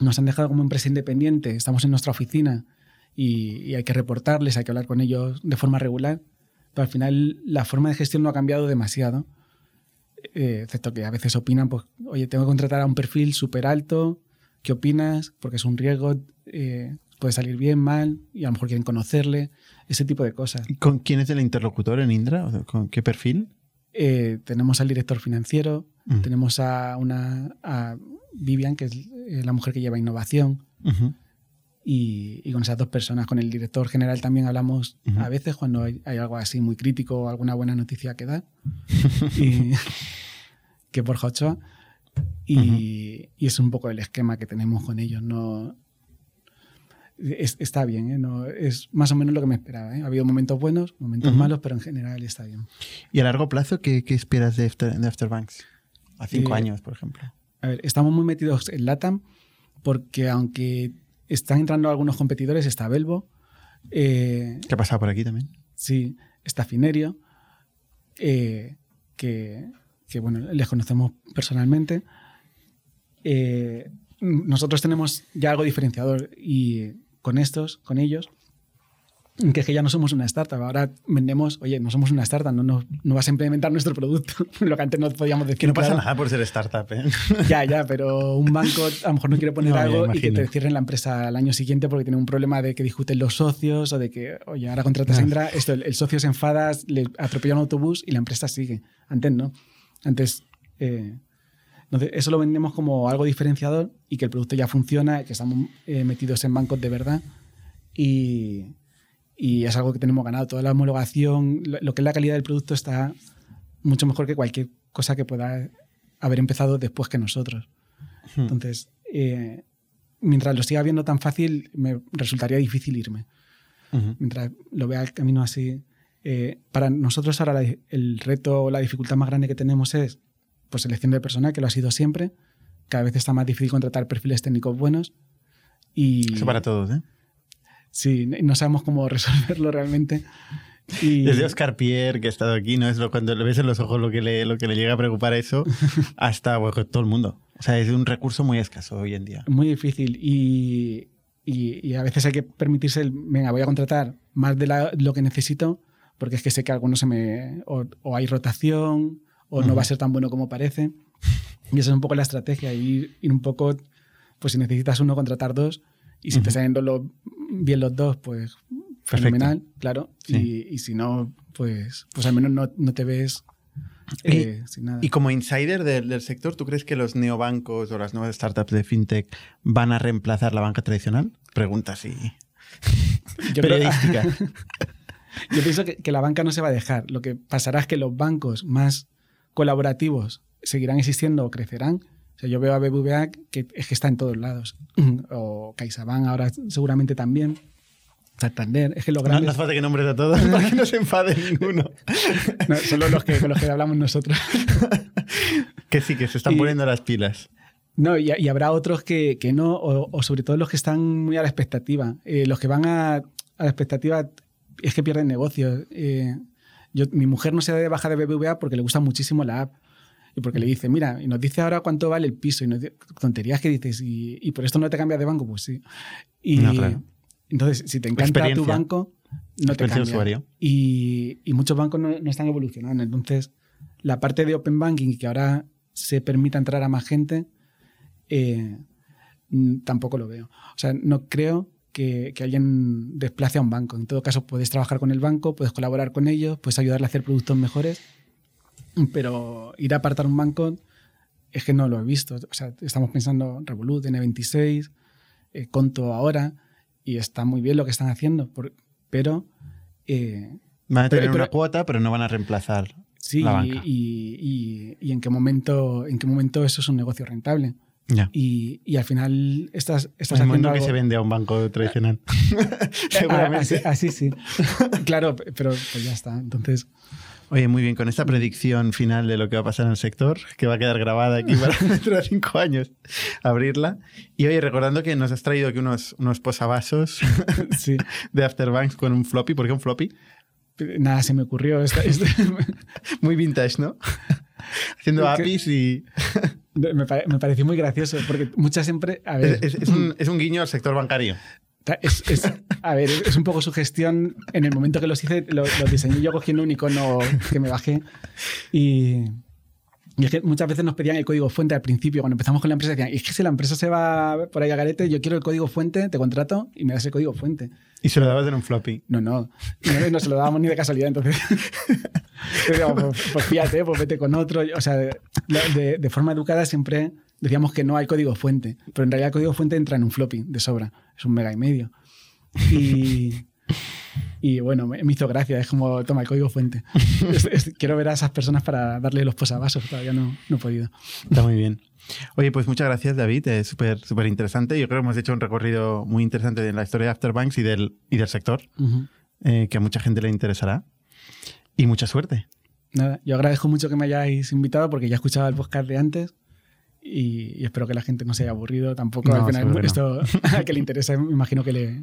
Nos han dejado como empresa independiente, estamos en nuestra oficina y, hay que reportarles, hay que hablar con ellos de forma regular, pero al final la forma de gestión no ha cambiado demasiado. Eh, excepto que a veces opinan, pues, oye, tengo que contratar a un perfil súper alto, ¿qué opinas? Porque es un riesgo, eh, puede salir bien, mal, y a lo mejor quieren conocerle, ese tipo de cosas. ¿Y ¿Con quién es el interlocutor en Indra? ¿Con qué perfil? Eh, tenemos al director financiero, Mm. tenemos a una a Vivian, que es eh, la mujer que lleva innovación, Ujú. y, y con esas dos personas, con el director general también hablamos Ujú. a veces cuando hay, hay algo así muy crítico o alguna buena noticia que dar, y, que por Ochoa. y, y es un poco el esquema que tenemos con ellos. No, es- está bien, ¿eh? No, es más o menos lo que me esperaba. ¿eh? Ha habido momentos buenos, momentos malos, pero en general está bien. ¿Y a largo plazo qué, qué esperas de, After, de Afterbanks? A cinco Eh, años, por ejemplo. A ver, estamos muy metidos en LATAM porque aunque están entrando algunos competidores, está Belvo, ¿Qué ha pasado por aquí también? sí, está Finerio, que, que, bueno, les conocemos personalmente. Nosotros tenemos ya algo diferenciador y con estos, con ellos, que es que ya no somos una startup. Ahora vendemos, oye, no somos una startup, no, no, no vas a implementar nuestro producto, lo que antes no podíamos decir. Que no pasa claro. nada por ser startup, ¿eh? Ya, ya, pero un banco a lo mejor no quiere poner No, algo y que te cierren la empresa al año siguiente porque tiene un problema de que discuten los socios o de que, oye, ahora contratas a Ah. Indra, esto, el, el socio se enfada, le atropella un autobús y la empresa sigue. Antes no. Antes, eh, entonces, eso lo vendemos como algo diferenciador y que el producto ya funciona, que estamos eh, metidos en bancos de verdad y, y es algo que tenemos ganado. Toda la homologación, lo, lo que es la calidad del producto está mucho mejor que cualquier cosa que pueda haber empezado después que nosotros. Hmm. Entonces, eh, mientras lo siga viendo tan fácil, me resultaría difícil irme. Mientras lo vea el camino así. eh, para nosotros ahora la- el reto o la dificultad más grande que tenemos es pues, selección de personal, que lo ha sido siempre. Cada vez está más difícil contratar perfiles técnicos buenos. Y Eso para todos, ¿eh? sí, no sabemos cómo resolverlo realmente. Y, Desde Oscar Pierre, que ha estado aquí, ¿no? Es lo, cuando le ves en los ojos lo que le, lo que le llega a preocupar eso, hasta bueno, todo el mundo. O sea, es un recurso muy escaso hoy en día. muy difícil y, y- y a veces hay que permitirse el, venga, voy a contratar más de la- lo que necesito porque es que sé que alguno se me... o, o hay rotación o no va a ser tan bueno como parece. Y esa es un poco la estrategia, ir, ir un poco, pues si necesitas uno, contratar dos y si te salen lo- bien los dos, pues fenomenal, claro. Sí. Y, y si no, pues, pues al menos no, no te ves eh, sin nada. Y como insider del, del sector, ¿tú crees que los neobancos o las nuevas startups de fintech van a reemplazar la banca tradicional? Pregunta así. Yo creo- periodística. Yo pienso que, que la banca no se va a dejar. Lo que pasará es que los bancos más colaborativos seguirán existiendo o crecerán. O sea, yo veo a BBVA que es que está en todos lados. O CaixaBank ahora seguramente también. Santander. Es que los No, no grandes... hace falta que nombres a todos para que no se enfade ninguno. no, solo los que, con los que hablamos nosotros. Que sí, que se están Y- poniendo las pilas. No, y, y habrá otros que, que no, o, o sobre todo los que están muy a la expectativa. Eh, los que van a, a la expectativa es que pierden negocios. Eh, yo, mi mujer no se da de baja de BBVA porque le gusta muchísimo la app. Y porque le dice, mira, y nos dice ahora cuánto vale el piso. Y nos di- tonterías que dices, y, y por esto no te cambias de banco, pues sí. Y No, claro. entonces, si te encanta tu banco, no te cambia. usuario. Y, y muchos bancos no, no están evolucionando. Entonces, la parte de Open Banking, que ahora se permita entrar a más gente, eh, tampoco lo veo. O sea, no creo que, que alguien desplace a un banco. En todo caso, puedes trabajar con el banco, puedes colaborar con ellos, puedes ayudarle a hacer productos mejores, pero ir a apartar un banco es que no lo he visto. O sea, estamos pensando Revolut, N26, eh, Conto ahora, y está muy bien lo que están haciendo, por- pero... eh, Van a tener Pero- una pero- cuota, pero no van a reemplazar Sí, la y, banca. y- y- y en qué momento, en qué momento eso es un negocio rentable. Ya. Y, y al final estás, estás el haciendo momento que se vende a un banco tradicional. Ah, Seguramente. Así, así sí. claro, pero pues ya está. Entonces, Oye, muy bien, con esta predicción final de lo que va a pasar en el sector, que va a quedar grabada aquí para dentro de cinco años, abrirla. Y oye, recordando que nos has traído aquí unos, unos posavasos sí. de Afterbanks con un floppy. ¿Por qué un floppy? Nada, se me ocurrió. Esta- esta- Muy vintage, ¿no? Haciendo APIs y... me, pare- me pareció muy gracioso porque muchas siempre. A ver, Es, es- es un, es un guiño al sector bancario. Es, es- a ver, es un poco su gestión. En el momento que los hice, lo- los, diseñé yo cogiendo un icono que me bajé. Y, y es que muchas veces nos pedían el código fuente al principio. Cuando empezamos con la empresa, decían: Es que si la empresa se va por ahí a garete, yo quiero el código fuente, te contrato y me das el código fuente. Y se lo dabas en un floppy. No, no. No, no se lo dábamos ni de casualidad. Entonces, pues, pues fíjate, pues vete con otro. O sea, de forma educada siempre decíamos que no hay código fuente. Pero en realidad el código fuente entra en un floppy de sobra. Es un mega y medio. Y, Y bueno, me, hizo gracia, es como, toma el código fuente. quiero ver a esas personas para darle los posavasos, todavía no, no he podido. Está muy bien. Oye, pues muchas gracias, David. Es súper súper interesante. Yo creo que hemos hecho un recorrido muy interesante en la historia de Afterbanks y del, y del sector, eh, que a mucha gente le interesará. Y mucha suerte. Nada, yo agradezco mucho que me hayáis invitado porque ya escuchaba el podcast de antes y, espero que la gente no se haya aburrido tampoco. al final, esto a que le interesa, me imagino que le,